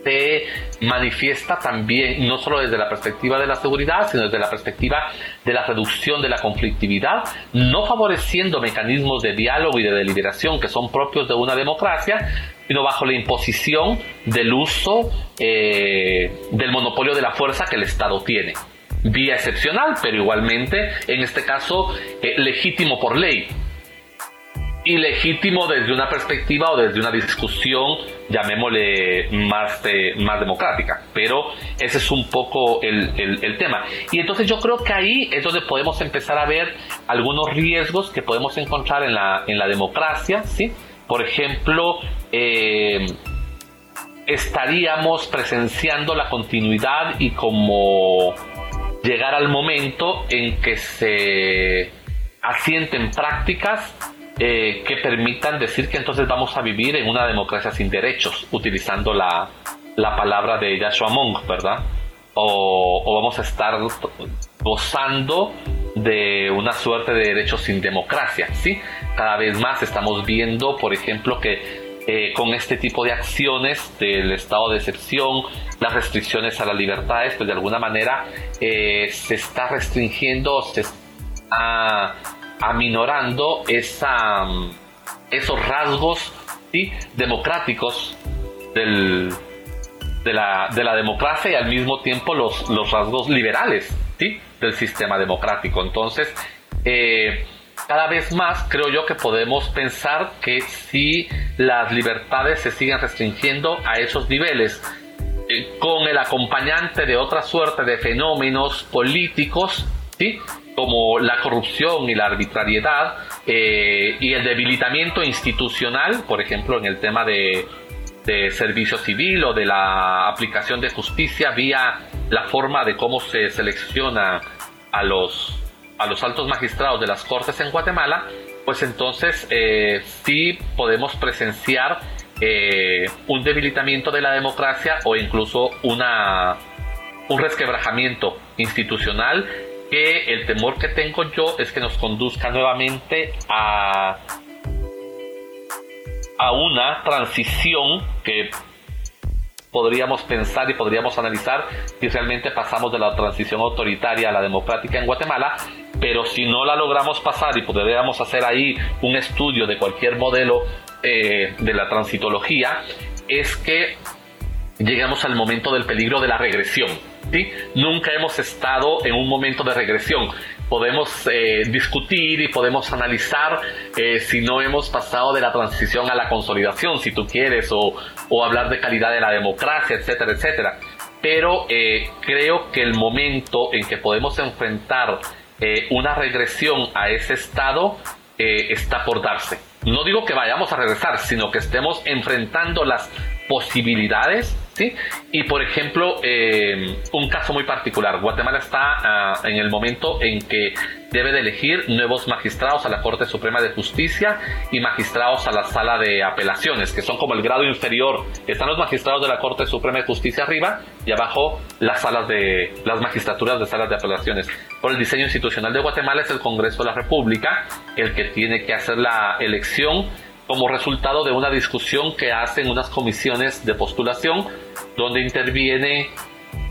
se manifiesta también no solo desde la perspectiva de la seguridad, sino desde la perspectiva de la reducción de la conflictividad, no favoreciendo mecanismos de diálogo y de deliberación que son propios de una democracia, sino bajo la imposición del uso eh, del monopolio de la fuerza que el Estado tiene. Vía excepcional, pero igualmente, en este caso, eh, legítimo por ley ilegítimo desde una perspectiva o desde una discusión, llamémosle más, más democrática. Pero ese es un poco el, el, tema. Y entonces yo creo que ahí es donde podemos empezar a ver algunos riesgos que podemos encontrar en la, en la democracia, ¿sí? Por ejemplo, eh, estaríamos presenciando la continuidad y como llegar al momento en que se asienten prácticas eh, que permitan decir que entonces vamos a vivir en una democracia sin derechos, utilizando la, la palabra de Yahshua Monk, ¿verdad? O, o, vamos a estar gozando de una suerte de derechos sin democracia, ¿sí? Cada vez más estamos viendo, por ejemplo, que eh, con este tipo de acciones del estado de excepción, las restricciones a las libertades, pues de alguna manera eh, se está restringiendo, se está aminorando esa, esos rasgos democráticos del, de, la, de, la, democracia y al mismo tiempo los, rasgos liberales del sistema democrático. Entonces, eh, cada vez más creo yo que podemos pensar que si las libertades se siguen restringiendo a esos niveles, eh, con el acompañante de otra suerte de fenómenos políticos, ¿sí? como la corrupción y la arbitrariedad eh, y el debilitamiento institucional, por ejemplo, en el tema de, de, servicio civil o de la aplicación de justicia vía la forma de cómo se selecciona a los, a los altos magistrados de las cortes en Guatemala, pues entonces eh, sí podemos presenciar eh, un debilitamiento de la democracia o incluso una, un resquebrajamiento institucional el temor que tengo yo es que nos conduzca nuevamente a, a una transición que podríamos pensar y podríamos analizar si realmente pasamos de la transición autoritaria a la democrática en Guatemala, pero si no la logramos pasar y podríamos hacer ahí un estudio de cualquier modelo eh, de la transitología, es que llegamos al momento del peligro de la regresión Nunca hemos estado en un momento de regresión. Podemos eh, discutir y podemos analizar eh, si no hemos pasado de la transición a la consolidación, si tú quieres, o, hablar de calidad de la democracia, etcétera, etcétera. Pero eh, creo que el momento en que podemos enfrentar una regresión a ese estado está por darse. No digo que vayamos a regresar, sino que estemos enfrentando las posibilidades ¿sí? Y por ejemplo, eh, un caso muy particular, Guatemala está ah, en el momento en que debe de elegir nuevos magistrados a la Corte Suprema de Justicia y magistrados a la Sala de Apelaciones, que son como el grado inferior. Están los magistrados de la Corte Suprema de Justicia arriba y abajo las salas de las magistraturas de salas de apelaciones. Por el diseño institucional de Guatemala es el Congreso de la República el que tiene que hacer la elección como resultado de una discusión que hacen unas comisiones de postulación donde interviene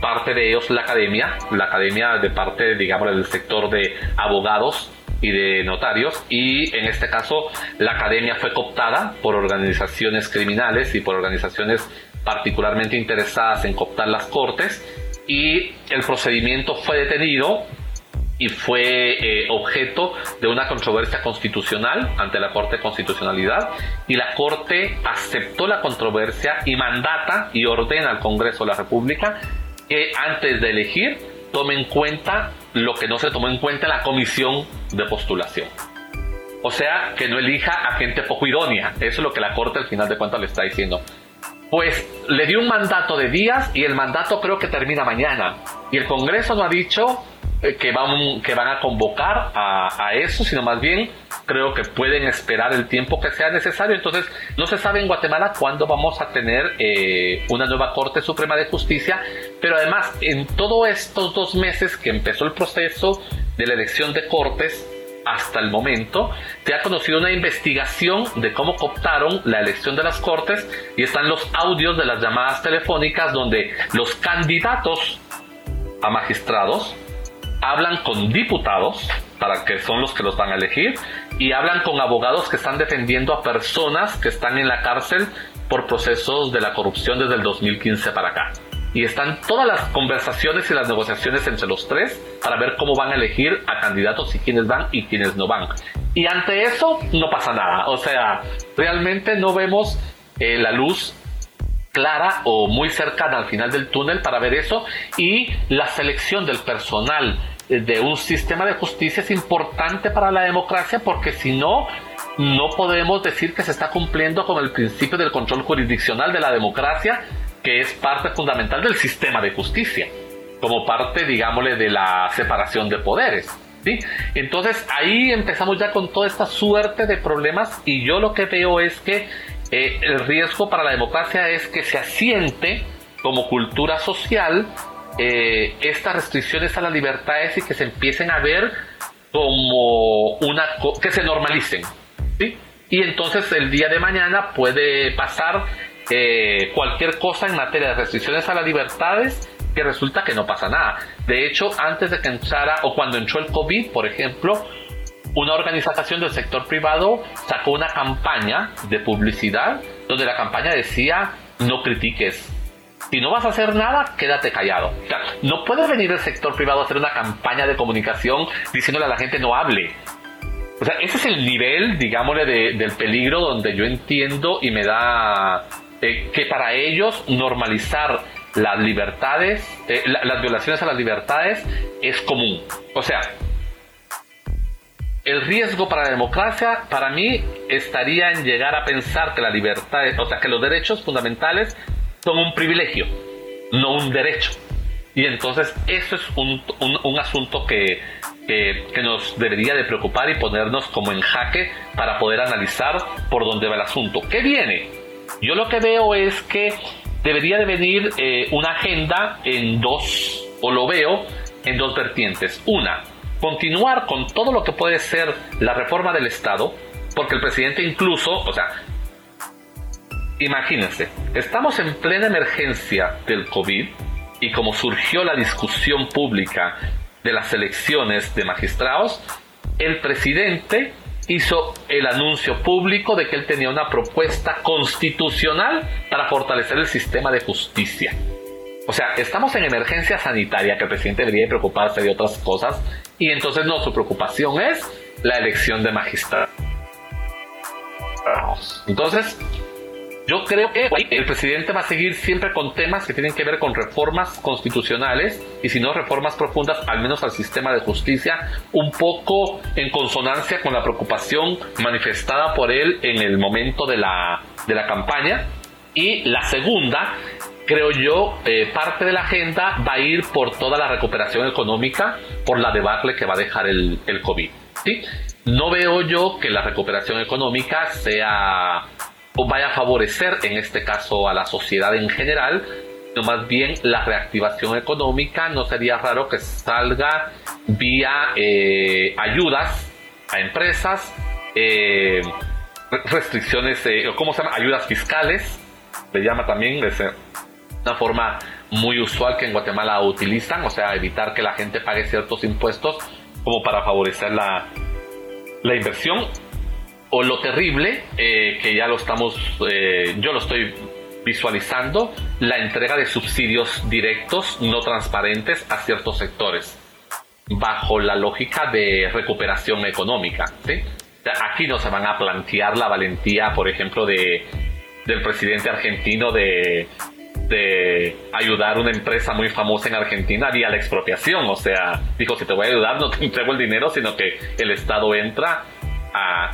parte de ellos la academia, la academia de parte, digamos, del sector de abogados y de notarios y en este caso la academia fue cooptada por organizaciones criminales y por organizaciones particularmente interesadas en cooptar las cortes y el procedimiento fue detenido y fue eh, objeto de una controversia constitucional ante la Corte de Constitucionalidad y la Corte aceptó la controversia y mandata y ordena al Congreso de la República que antes de elegir tome en cuenta lo que no se tomó en cuenta en la comisión de postulación. O sea, que no elija a gente poco idónea. Eso es lo que la Corte al final de cuentas le está diciendo. Pues le dio un mandato de días y el mandato creo que termina mañana. Y el Congreso no ha dicho que van, que van a convocar a, eso, sino más bien creo que pueden esperar el tiempo que sea necesario. Entonces, no se sabe en Guatemala cuándo vamos a tener eh, una nueva Corte Suprema de Justicia, pero además, en todos estos dos meses que empezó el proceso de la elección de Cortes, hasta el momento, se ha conocido una investigación de cómo cooptaron la elección de las Cortes y están los audios de las llamadas telefónicas donde los candidatos a magistrados hablan con diputados, para que son los que los van a elegir, y hablan con abogados que están defendiendo a personas que están en la cárcel por procesos de la corrupción desde el 2015 para acá. Y están todas las conversaciones y las negociaciones entre los tres para ver cómo van a elegir a candidatos y quiénes van y quiénes no van. Y ante eso no pasa nada. O sea, realmente no vemos eh, la luz clara o muy cercana al final del túnel para ver eso y la selección del personal de un sistema de justicia es importante para la democracia porque si no, no podemos decir que se está cumpliendo con el principio del control jurisdiccional de la democracia, que es parte fundamental del sistema de justicia, como parte, digámosle, de la separación de poderes. ¿sí? Entonces ahí empezamos ya con toda esta suerte de problemas y yo lo que veo es que eh, el riesgo para la democracia es que se asiente como cultura social eh, estas restricciones a las libertades y que se empiecen a ver como una que se normalicen y entonces el día de mañana puede pasar eh, cualquier cosa en materia de restricciones a las libertades que resulta que no pasa nada. De hecho, antes de que entrara o cuando entró el COVID, por ejemplo, una organización del sector privado sacó una campaña de publicidad donde la campaña decía no critiques, si no vas a hacer nada, quédate callado. no puede venir el sector privado a hacer una campaña de comunicación diciéndole a la gente no hable. O sea, ese es el nivel, digámosle, del peligro donde yo entiendo y me da eh, que para ellos normalizar las libertades, eh, las violaciones a las libertades es común. O sea, el riesgo para la democracia, para mí, estaría en llegar a pensar que la libertad, o sea, que los derechos fundamentales son un privilegio, no un derecho. Y entonces eso es un, un, asunto que, que, nos debería de preocupar y ponernos como en jaque para poder analizar por dónde va el asunto. ¿Qué viene? Yo lo que veo es que debería de venir eh, una agenda en dos, o lo veo en dos vertientes. Una, continuar con todo lo que puede ser la reforma del Estado, porque el presidente incluso, o sea, Imagínense, estamos en plena emergencia del COVID y como surgió la discusión pública de las elecciones de magistrados, el presidente hizo el anuncio público de que él tenía una propuesta constitucional para fortalecer el sistema de justicia. O sea, estamos en emergencia sanitaria que el presidente debería preocuparse de otras cosas y entonces no, su preocupación es la elección de magistrados. Entonces, yo creo que el presidente va a seguir siempre con temas que tienen que ver con reformas constitucionales y si no reformas profundas, al menos al sistema de justicia, un poco en consonancia con la preocupación manifestada por él en el momento de la, de la campaña. Y la segunda, creo yo, eh, parte de la agenda va a ir por toda la recuperación económica, por la debacle que va a dejar el, el COVID. No veo yo que la recuperación económica sea vaya a favorecer en este caso a la sociedad en general, sino más bien la reactivación económica no sería raro que salga vía eh, ayudas a empresas, eh, restricciones, eh, ¿cómo se llama? Ayudas fiscales, se llama también, es una forma muy usual que en Guatemala utilizan, o sea, evitar que la gente pague ciertos impuestos como para favorecer la, la inversión o lo terrible, eh, que ya lo estamos, eh, yo lo estoy visualizando, la entrega de subsidios directos no transparentes a ciertos sectores, bajo la lógica de recuperación económica. Aquí no se van a plantear la valentía, por ejemplo, de, del presidente argentino de, de ayudar a una empresa muy famosa en Argentina vía la expropiación. O sea, dijo, si te voy a ayudar, no te entrego el dinero, sino que el Estado entra a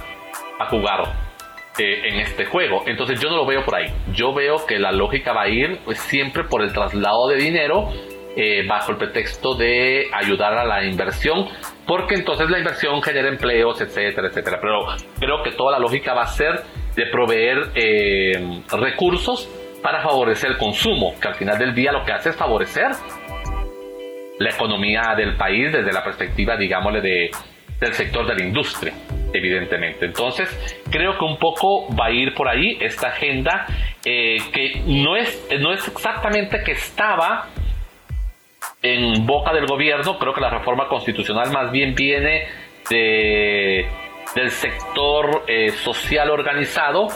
a jugar eh, en este juego. Entonces yo no lo veo por ahí. Yo veo que la lógica va a ir pues, siempre por el traslado de dinero eh, bajo el pretexto de ayudar a la inversión, porque entonces la inversión genera empleos, etcétera, etcétera. Pero creo que toda la lógica va a ser de proveer eh, recursos para favorecer el consumo, que al final del día lo que hace es favorecer la economía del país desde la perspectiva, digámosle, de, del sector de la industria evidentemente. Entonces, creo que un poco va a ir por ahí esta agenda eh, que no es, no es exactamente que estaba en boca del gobierno, creo que la reforma constitucional más bien viene de, del sector eh, social organizado,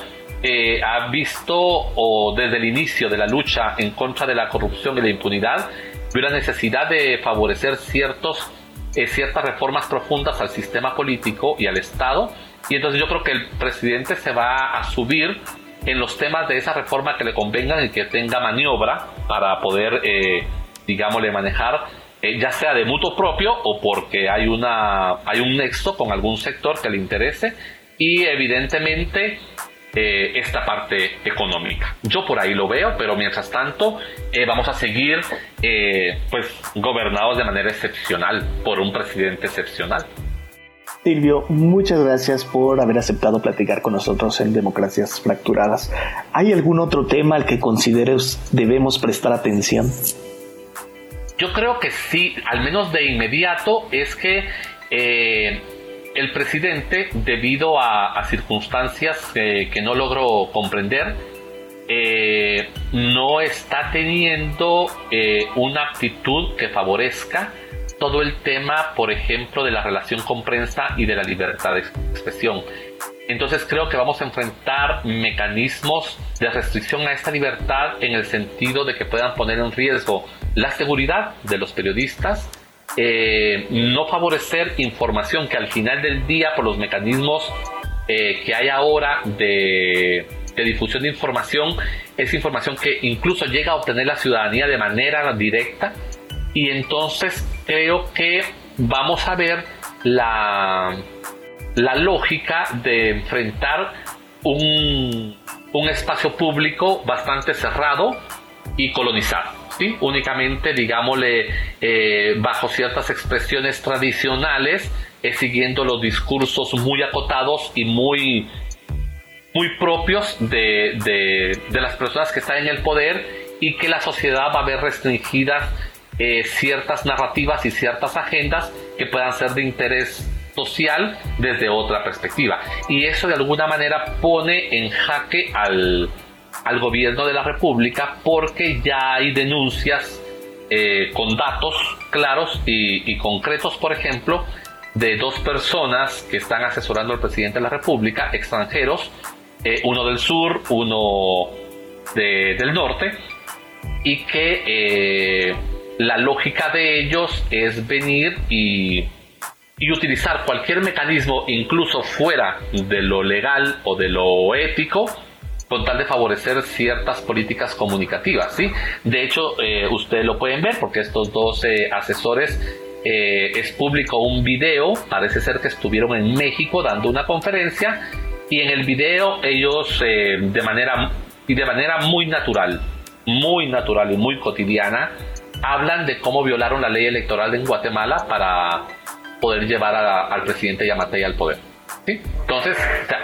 eh, ha visto o desde el inicio de la lucha en contra de la corrupción y la impunidad, la necesidad de favorecer ciertos eh, ciertas reformas profundas al sistema político y al Estado. Y entonces yo creo que el presidente se va a subir en los temas de esa reforma que le convengan y que tenga maniobra para poder, eh, digámosle, manejar, eh, ya sea de mutuo propio o porque hay, una, hay un nexo con algún sector que le interese. Y evidentemente eh, esta parte económica. Yo por ahí lo veo, pero mientras tanto eh, vamos a seguir eh, pues gobernados de manera excepcional por un presidente excepcional. Silvio, muchas gracias por haber aceptado platicar con nosotros en Democracias Fracturadas. ¿Hay algún otro tema al que consideres debemos prestar atención? Yo creo que sí, al menos de inmediato, es que el presidente, debido a, circunstancias que no logro comprender, eh, no está teniendo eh, una actitud que favorezca todo el tema, por ejemplo, de la relación con prensa y de la libertad de expresión. Entonces creo que vamos a enfrentar mecanismos de restricción a esta libertad en el sentido de que puedan poner en riesgo la seguridad de los periodistas, eh, no favorecer información que al final del día, por los mecanismos eh, que hay ahora de, difusión de información, es información que incluso llega a obtener la ciudadanía de manera directa. Y entonces creo que vamos a ver la, la lógica de enfrentar un, un espacio público bastante cerrado y colonizado únicamente, digámosle, eh, bajo ciertas expresiones tradicionales, eh, siguiendo los discursos muy acotados y muy, muy propios de, de, las personas que están en el poder y que la sociedad va a ver restringidas eh, ciertas narrativas y ciertas agendas que puedan ser de interés social desde otra perspectiva. Y eso de alguna manera pone en jaque al, al gobierno de la República porque ya hay denuncias eh, con datos claros y, concretos, por ejemplo, de dos personas que están asesorando al presidente de la República, extranjeros, eh, uno del sur, uno del norte, y que eh, la lógica de ellos es venir y, y utilizar cualquier mecanismo, incluso fuera de lo legal o de lo ético, con tal de favorecer ciertas políticas comunicativas. ¿sí? De hecho, eh, ustedes lo pueden ver porque estos dos eh, asesores eh, es público un video, parece ser que estuvieron en México dando una conferencia y en el video ellos de manera y de manera muy natural, muy natural y muy cotidiana hablan de cómo violaron la ley electoral en Guatemala para poder llevar al presidente Yamatei al poder. ¿sí? Entonces,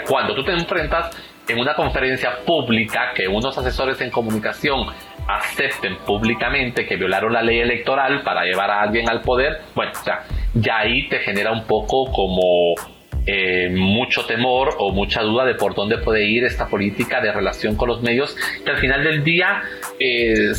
cuando tú te enfrentas en una conferencia pública que unos asesores en comunicación acepten públicamente que violaron la ley electoral para llevar a alguien al poder, bueno, ya ahí te genera un poco como eh, mucho temor o mucha duda de por dónde puede ir esta política de relación con los medios, que al final del día eh,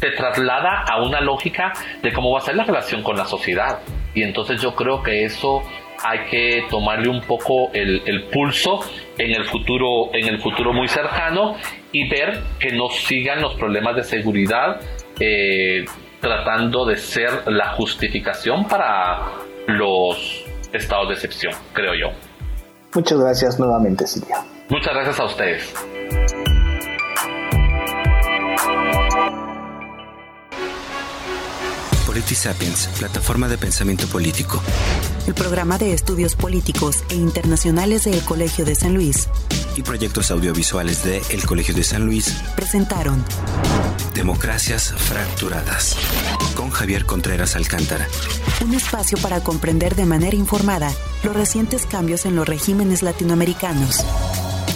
te traslada a una lógica de cómo va a ser la relación con la sociedad. Y entonces yo creo que eso hay que tomarle un poco el, pulso en el futuro en el futuro muy cercano y ver que no sigan los problemas de seguridad eh, tratando de ser la justificación para los estados de excepción, creo yo. Muchas gracias nuevamente, Silvia. Muchas gracias a ustedes. Sapiens, plataforma de pensamiento político. El programa de estudios políticos e internacionales del Colegio de San Luis. Y proyectos audiovisuales de El Colegio de San Luis. Presentaron Democracias Fracturadas. Con Javier Contreras Alcántara. Un espacio para comprender de manera informada los recientes cambios en los regímenes latinoamericanos.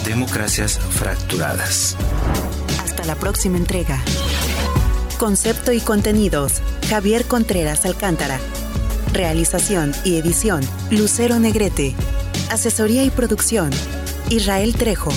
Democracias Fracturadas. Hasta la próxima entrega. Concepto y contenidos. Javier Contreras Alcántara. Realización y edición. Lucero Negrete. Asesoría y producción. Israel Trejo.